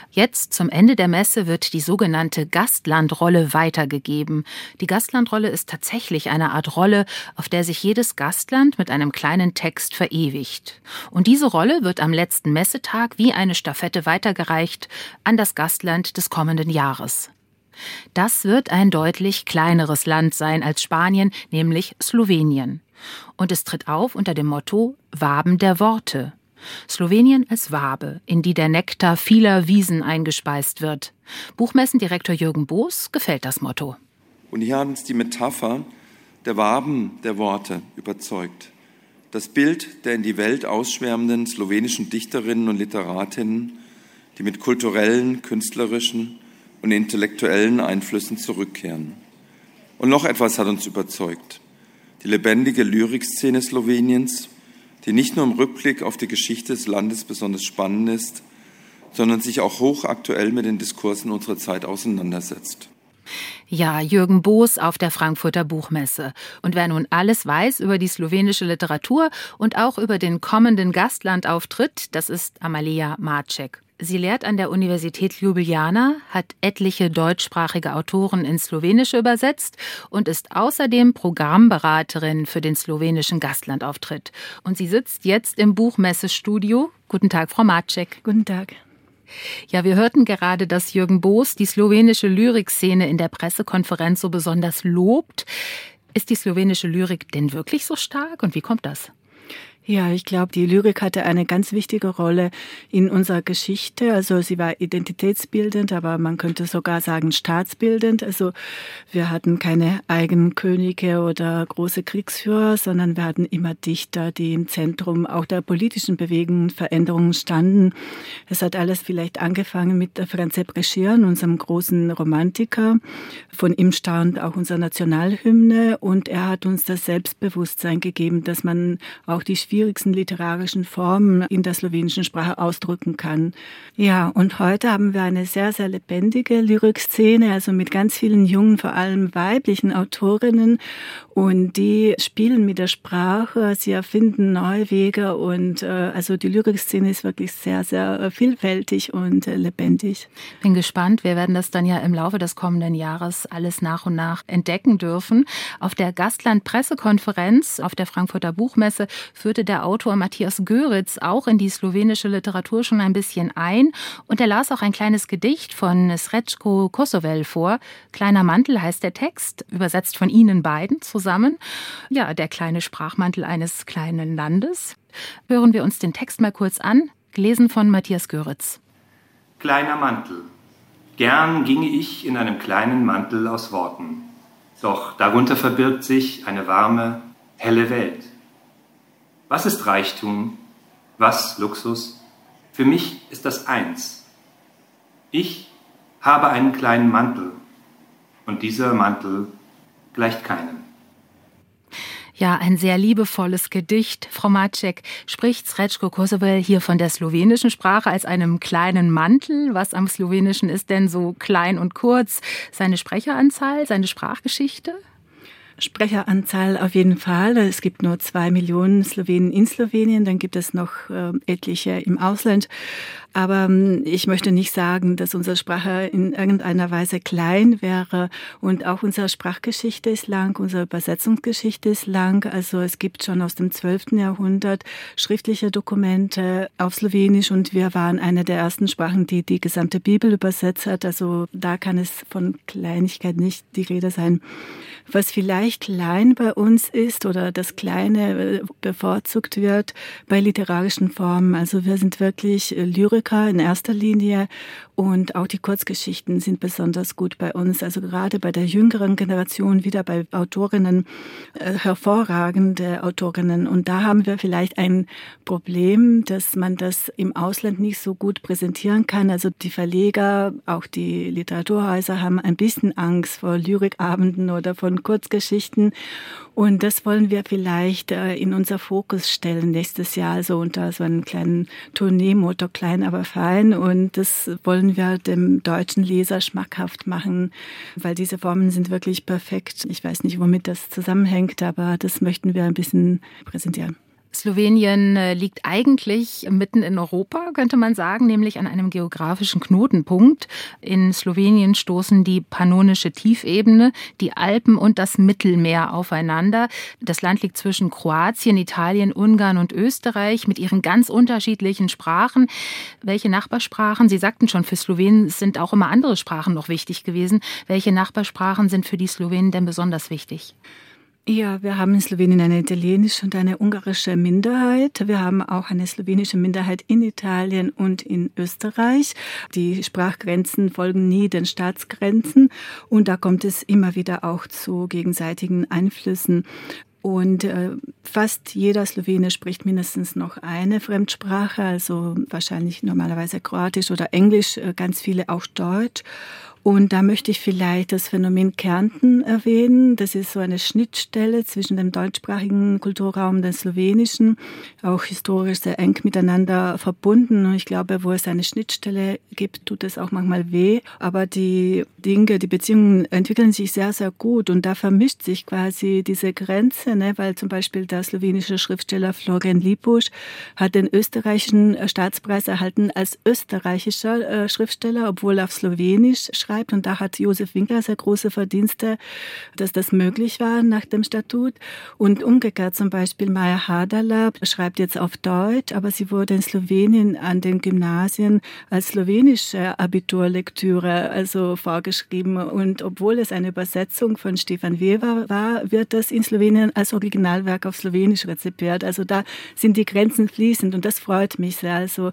[SPEAKER 2] Jetzt zum Ende der Messe wird die sogenannte Gastlandrolle weitergegeben. Die Gastlandrolle ist tatsächlich eine Art Rolle, auf der sich jedes Gastland mit einem kleinen Text verewigt. Und diese Rolle wird am letzten Messetag wie eine Stafette weitergereicht an das Gastland des kommenden Jahres. Das wird ein deutlich kleineres Land sein als Spanien, nämlich Slowenien. Und es tritt auf unter dem Motto Waben der Worte. Slowenien als Wabe, in die der Nektar vieler Wiesen eingespeist wird. Buchmessendirektor Jürgen Boos gefällt das Motto.
[SPEAKER 26] Und hier hat uns die Metapher der Waben der Worte überzeugt. Das Bild der in die Welt ausschwärmenden slowenischen Dichterinnen und Literatinnen, die mit kulturellen, künstlerischen und intellektuellen Einflüssen zurückkehren. Und noch etwas hat uns überzeugt. Die lebendige Lyrikszene Sloweniens, die nicht nur im Rückblick auf die Geschichte des Landes besonders spannend ist, sondern sich auch hochaktuell mit den Diskursen unserer Zeit auseinandersetzt.
[SPEAKER 2] Ja, Jürgen Boos auf der Frankfurter Buchmesse. Und wer nun alles weiß über die slowenische Literatur und auch über den kommenden Gastlandauftritt, das ist Amalia Marcek. Sie lehrt an der Universität Ljubljana, hat etliche deutschsprachige Autoren ins Slowenische übersetzt und ist außerdem Programmberaterin für den slowenischen Gastlandauftritt. Und sie sitzt jetzt im Buchmessestudio. Guten Tag, Frau Macek.
[SPEAKER 27] Guten Tag.
[SPEAKER 2] Ja, wir hörten gerade, dass Jürgen Boos die slowenische Lyrikszene in der Pressekonferenz so besonders lobt. Ist die slowenische Lyrik denn wirklich so stark und wie kommt das?
[SPEAKER 27] Ja, ich glaube, die Lyrik hatte eine ganz wichtige Rolle in unserer Geschichte. Also sie war identitätsbildend, aber man könnte sogar sagen staatsbildend. Also wir hatten keine eigenen Könige oder große Kriegsführer, sondern wir hatten immer Dichter, die im Zentrum auch der politischen Bewegungen, Veränderungen standen. Es hat alles vielleicht angefangen mit Franz Brescian, unserem großen Romantiker. Von ihm stammt auch unsere Nationalhymne und er hat uns das Selbstbewusstsein gegeben, dass man auch die schwierigsten literarischen Formen in der slowenischen Sprache ausdrücken kann. Ja, und heute haben wir eine sehr, sehr lebendige Lyrikszene, also mit ganz vielen jungen, vor allem weiblichen Autorinnen und die spielen mit der Sprache, sie erfinden neue Wege und äh, also die Lyrikszene ist wirklich sehr, sehr vielfältig und äh, lebendig.
[SPEAKER 2] Bin gespannt. Wir werden das dann ja im Laufe des kommenden Jahres alles nach und nach entdecken dürfen. Auf der Gastland-Pressekonferenz auf der Frankfurter Buchmesse führte der Autor Matthias Göritz auch in die slowenische Literatur schon ein bisschen ein und er las auch ein kleines Gedicht von Srečko Kosovel vor. Kleiner Mantel heißt der Text, übersetzt von Ihnen beiden zusammen. Ja, der kleine Sprachmantel eines kleinen Landes. Hören wir uns den Text mal kurz an, gelesen von Matthias Göritz.
[SPEAKER 28] Kleiner Mantel. Gern ginge ich in einem kleinen Mantel aus Worten. Doch darunter verbirgt sich eine warme, helle Welt. Was ist Reichtum? Was Luxus? Für mich ist das eins. Ich habe einen kleinen Mantel und dieser Mantel gleicht keinem.
[SPEAKER 2] Ja, ein sehr liebevolles Gedicht. Frau Macek spricht Srečko Kosovel hier von der slowenischen Sprache als einem kleinen Mantel. Was am Slowenischen ist denn so klein und kurz? Seine Sprecheranzahl, seine Sprachgeschichte?
[SPEAKER 27] Sprecheranzahl auf jeden Fall. Es gibt nur zwei Millionen Slowenen in Slowenien, dann gibt es noch äh, etliche im Ausland. Aber ähm, ich möchte nicht sagen, dass unsere Sprache in irgendeiner Weise klein wäre. Und auch unsere Sprachgeschichte ist lang, unsere Übersetzungsgeschichte ist lang. Also es gibt schon aus dem 12. Jahrhundert schriftliche Dokumente auf Slowenisch und wir waren eine der ersten Sprachen, die die gesamte Bibel übersetzt hat. Also da kann es von Kleinigkeit nicht die Rede sein. Was vielleicht klein bei uns ist oder das Kleine äh, bevorzugt wird bei literarischen Formen. Also wir sind wirklich äh, Lyriker in erster Linie und auch die Kurzgeschichten sind besonders gut bei uns. Also gerade bei der jüngeren Generation, wieder bei Autorinnen, äh, hervorragende Autorinnen. Und da haben wir vielleicht ein Problem, dass man das im Ausland nicht so gut präsentieren kann. Also die Verleger, auch die Literaturhäuser haben ein bisschen Angst vor Lyrikabenden oder von Kurzgeschichten. Und das wollen wir vielleicht äh, in unser Fokus stellen nächstes Jahr, so unter so einem kleinen Tourneemotor, klein aber fein. Und das wollen wir dem deutschen Leser schmackhaft machen, weil diese Formen sind wirklich perfekt. Ich weiß nicht, womit das zusammenhängt, aber das möchten wir ein bisschen präsentieren.
[SPEAKER 2] Slowenien äh, liegt eigentlich mitten in Europa, könnte man sagen, nämlich an einem geografischen Knotenpunkt. In Slowenien stoßen die pannonische Tiefebene, die Alpen und das Mittelmeer aufeinander. Das Land liegt zwischen Kroatien, Italien, Ungarn und Österreich mit ihren ganz unterschiedlichen Sprachen. Welche Nachbarsprachen? Sie sagten schon, für Slowenien sind auch immer andere Sprachen noch wichtig gewesen. Welche Nachbarsprachen sind für die Slowenen denn besonders wichtig?
[SPEAKER 27] Ja, wir haben in Slowenien eine italienische und eine ungarische Minderheit. Wir haben auch eine slowenische Minderheit in Italien und in Österreich. Die Sprachgrenzen folgen nie den Staatsgrenzen und da kommt es immer wieder auch zu gegenseitigen Einflüssen. Und äh, fast jeder Slowene spricht mindestens noch eine Fremdsprache, also wahrscheinlich normalerweise Kroatisch oder Englisch, äh, ganz viele auch Deutsch. Und da möchte ich vielleicht das Phänomen Kärnten erwähnen. Das ist so eine Schnittstelle zwischen dem deutschsprachigen Kulturraum und dem slowenischen, auch historisch sehr eng miteinander verbunden. Und ich glaube, wo es eine Schnittstelle gibt, tut es auch manchmal weh. Aber die Dinge, die Beziehungen entwickeln sich sehr, sehr gut. Und da vermischt sich quasi diese Grenze, ne? weil zum Beispiel der slowenische Schriftsteller Florian Lipusch hat den österreichischen Staatspreis erhalten als österreichischer äh, Schriftsteller, obwohl er auf Slowenisch schreibt schreibt. Und da hat Josef Winkler sehr große Verdienste, dass das möglich war nach dem Statut. Und umgekehrt zum Beispiel Maya Hadala schreibt jetzt auf Deutsch, aber sie wurde in Slowenien an den Gymnasien als slowenische Abiturlektüre also vorgeschrieben. Und obwohl es eine Übersetzung von Stefan Weber war, wird das in Slowenien als Originalwerk auf Slowenisch rezipiert. Also da sind die Grenzen fließend und das freut mich sehr. Also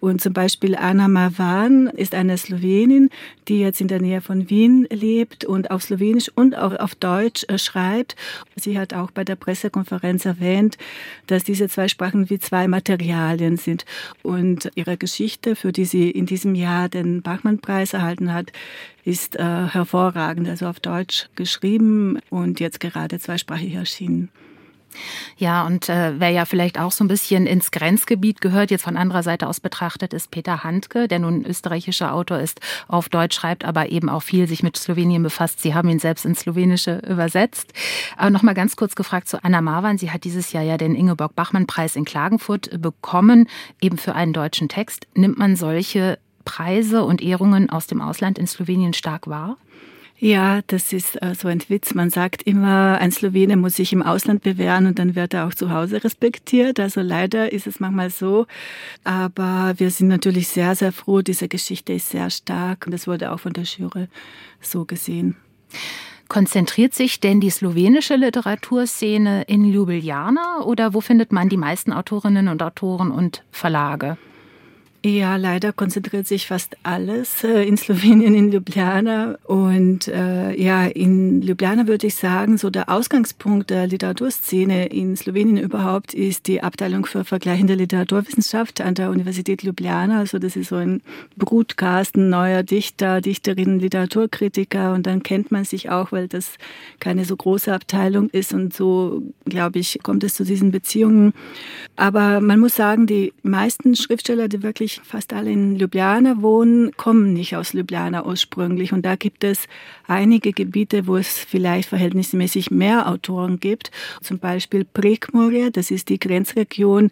[SPEAKER 27] und zum Beispiel Anna Mavan ist eine Slowenin, die jetzt in der Nähe von Wien lebt und auf Slowenisch und auch auf Deutsch äh, schreibt. Sie hat auch bei der Pressekonferenz erwähnt, dass diese zwei Sprachen wie zwei Materialien sind. Und ihre Geschichte, für die sie in diesem Jahr den Bachmann-Preis erhalten hat, ist äh, hervorragend, also auf Deutsch geschrieben und jetzt gerade zweisprachig erschienen.
[SPEAKER 2] Ja, und äh, wer ja vielleicht auch so ein bisschen ins Grenzgebiet gehört, jetzt von anderer Seite aus betrachtet, ist Peter Handke, der nun österreichischer Autor ist, auf Deutsch schreibt, aber eben auch viel sich mit Slowenien befasst. Sie haben ihn selbst ins Slowenische übersetzt. Aber nochmal ganz kurz gefragt zu Anna Marwan. Sie hat dieses Jahr ja den Ingeborg-Bachmann-Preis in Klagenfurt bekommen, eben für einen deutschen Text. Nimmt man solche Preise und Ehrungen aus dem Ausland in Slowenien stark wahr?
[SPEAKER 27] Ja, das ist äh, so ein Witz. Man sagt immer, ein Slowene muss sich im Ausland bewähren und dann wird er auch zu Hause respektiert. Also leider ist es manchmal so. Aber wir sind natürlich sehr, sehr froh. Diese Geschichte ist sehr stark und das wurde auch von der Jury so gesehen.
[SPEAKER 2] Konzentriert sich denn die slowenische Literaturszene in Ljubljana oder wo findet man die meisten Autorinnen und Autoren und Verlage?
[SPEAKER 27] Ja, leider konzentriert sich fast alles äh, in Slowenien, in Ljubljana. Und äh, ja, in Ljubljana würde ich sagen, so der Ausgangspunkt der Literaturszene in Slowenien überhaupt ist die Abteilung für vergleichende Literaturwissenschaft an der Universität Ljubljana. Also das ist so ein Brutkasten neuer Dichter, Dichterinnen, Literaturkritiker. Und dann kennt man sich auch, weil das keine so große Abteilung ist. Und so, glaube ich, kommt es zu diesen Beziehungen. Aber man muss sagen, die meisten Schriftsteller, die wirklich fast alle in Ljubljana wohnen, kommen nicht aus Ljubljana ursprünglich. Und da gibt es einige Gebiete, wo es vielleicht verhältnismäßig mehr Autoren gibt. Zum Beispiel Prekmurje, das ist die Grenzregion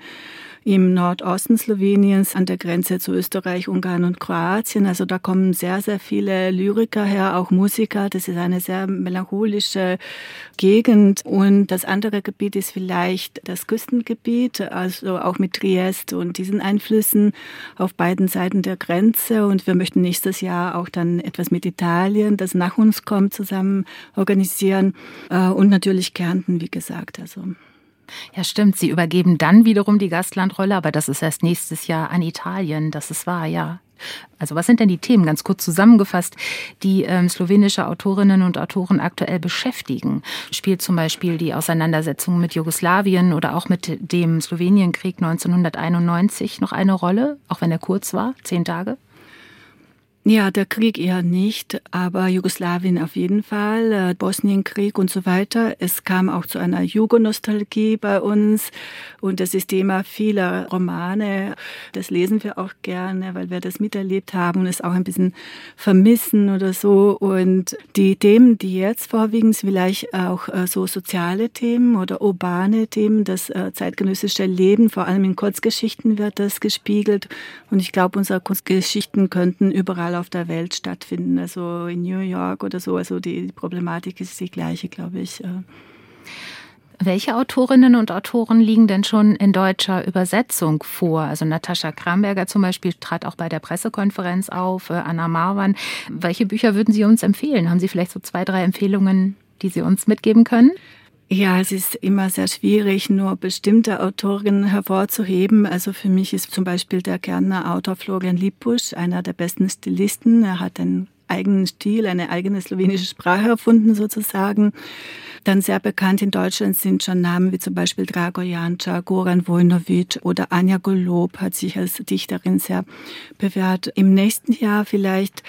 [SPEAKER 27] im Nordosten Sloweniens an der Grenze zu Österreich, Ungarn und Kroatien. Also da kommen sehr, sehr viele Lyriker her, auch Musiker. Das ist eine sehr melancholische Gegend. Und das andere Gebiet ist vielleicht das Küstengebiet, also auch mit Triest und diesen Einflüssen auf beiden Seiten der Grenze. Und wir möchten nächstes Jahr auch dann etwas mit Italien, das nach uns kommt, zusammen organisieren. Äh, und natürlich Kärnten, wie gesagt. Also
[SPEAKER 2] ja, stimmt. Sie übergeben dann wiederum die Gastlandrolle, aber das ist erst nächstes Jahr an Italien. Das ist wahr, ja. Also was sind denn die Themen, ganz kurz zusammengefasst, die ähm, slowenische Autorinnen und Autoren aktuell beschäftigen? Spielt zum Beispiel die Auseinandersetzung mit Jugoslawien oder auch mit dem Slowenienkrieg 1991 noch eine Rolle, auch wenn er kurz war, zehn Tage?
[SPEAKER 27] Ja, der Krieg eher nicht, aber Jugoslawien auf jeden Fall, äh, Bosnienkrieg und so weiter. Es kam auch zu einer Jugonostalgie bei uns und das ist Thema vieler Romane. Das lesen wir auch gerne, weil wir das miterlebt haben und es auch ein bisschen vermissen oder so. Und die Themen, die jetzt vorwiegend vielleicht auch äh, so soziale Themen oder urbane Themen, das äh, zeitgenössische Leben, vor allem in Kurzgeschichten wird das gespiegelt. Und ich glaube, unsere Kurzgeschichten könnten überall auf der Welt stattfinden, also in New York oder so. Also die Problematik ist die gleiche, glaube ich.
[SPEAKER 2] Welche Autorinnen und Autoren liegen denn schon in deutscher Übersetzung vor? Also Natascha Kramberger zum Beispiel trat auch bei der Pressekonferenz auf, äh, Anna Marwan. Welche Bücher würden Sie uns empfehlen? Haben Sie vielleicht so zwei, drei Empfehlungen, die Sie uns mitgeben können?
[SPEAKER 27] Ja, es ist immer sehr schwierig, nur bestimmte Autorinnen hervorzuheben. Also für mich ist zum Beispiel der Kärntner Autor Florian Lippusch einer der besten Stilisten. Er hat einen eigenen Stil, eine eigene slowenische Sprache erfunden sozusagen. Dann sehr bekannt in Deutschland sind schon Namen wie zum Beispiel Drago Janca, Goran Vojnovic oder Anja Golob hat sich als Dichterin sehr bewährt. Im nächsten Jahr vielleicht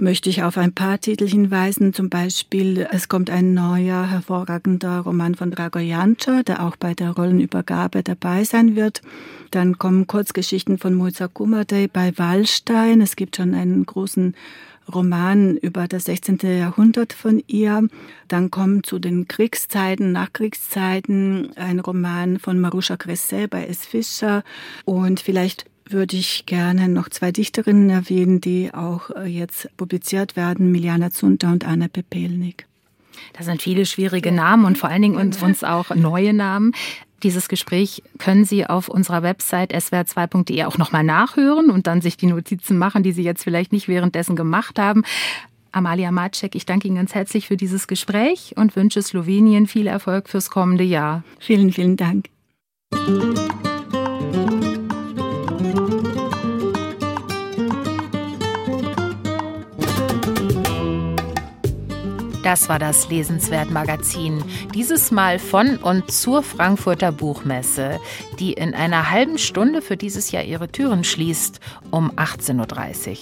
[SPEAKER 27] möchte ich auf ein paar Titel hinweisen. Zum Beispiel, es kommt ein neuer, hervorragender Roman von Drago Janca, der auch bei der Rollenübergabe dabei sein wird. Dann kommen Kurzgeschichten von Moza Kumadej bei Wallstein. Es gibt schon einen großen Roman über das 16. Jahrhundert von ihr. Dann kommt zu den Kriegszeiten, Nachkriegszeiten ein Roman von Marusha Cresset bei S. Fischer und vielleicht würde ich gerne noch zwei Dichterinnen erwähnen, die auch äh, jetzt publiziert werden, Miliana Zunter und Anna Pepelnik.
[SPEAKER 2] Das sind viele schwierige Namen und vor allen Dingen uns, uns auch neue Namen. Dieses Gespräch können Sie auf unserer Website swr2.de auch nochmal nachhören und dann sich die Notizen machen, die Sie jetzt vielleicht nicht währenddessen gemacht haben. Amalia Macek, ich danke Ihnen ganz herzlich für dieses Gespräch und wünsche Slowenien viel Erfolg fürs kommende Jahr.
[SPEAKER 27] Vielen, vielen Dank.
[SPEAKER 2] Das war das Lesenswert-Magazin. Dieses Mal von und zur Frankfurter Buchmesse, die in einer halben Stunde für dieses Jahr ihre Türen schließt, um 18.30 Uhr.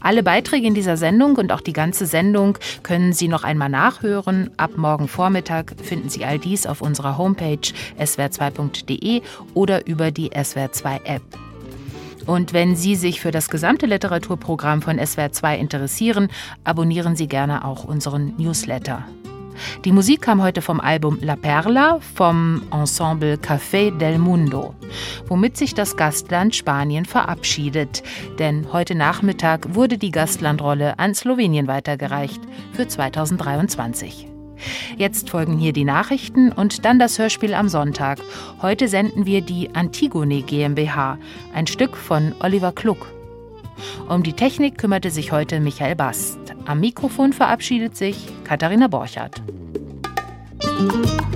[SPEAKER 2] Alle Beiträge in dieser Sendung und auch die ganze Sendung können Sie noch einmal nachhören. Ab morgen Vormittag finden Sie all dies auf unserer Homepage swr2.de oder über die SWR2-App. Und wenn Sie sich für das gesamte Literaturprogramm von SWR2 interessieren, abonnieren Sie gerne auch unseren Newsletter. Die Musik kam heute vom Album La Perla vom Ensemble Café del Mundo, womit sich das Gastland Spanien verabschiedet. Denn heute Nachmittag wurde die Gastlandrolle an Slowenien weitergereicht für 2023. Jetzt folgen hier die Nachrichten und dann das Hörspiel am Sonntag. Heute senden wir die Antigone GmbH, ein Stück von Oliver Kluck. Um die Technik kümmerte sich heute Michael Bast. Am Mikrofon verabschiedet sich Katharina Borchardt. Musik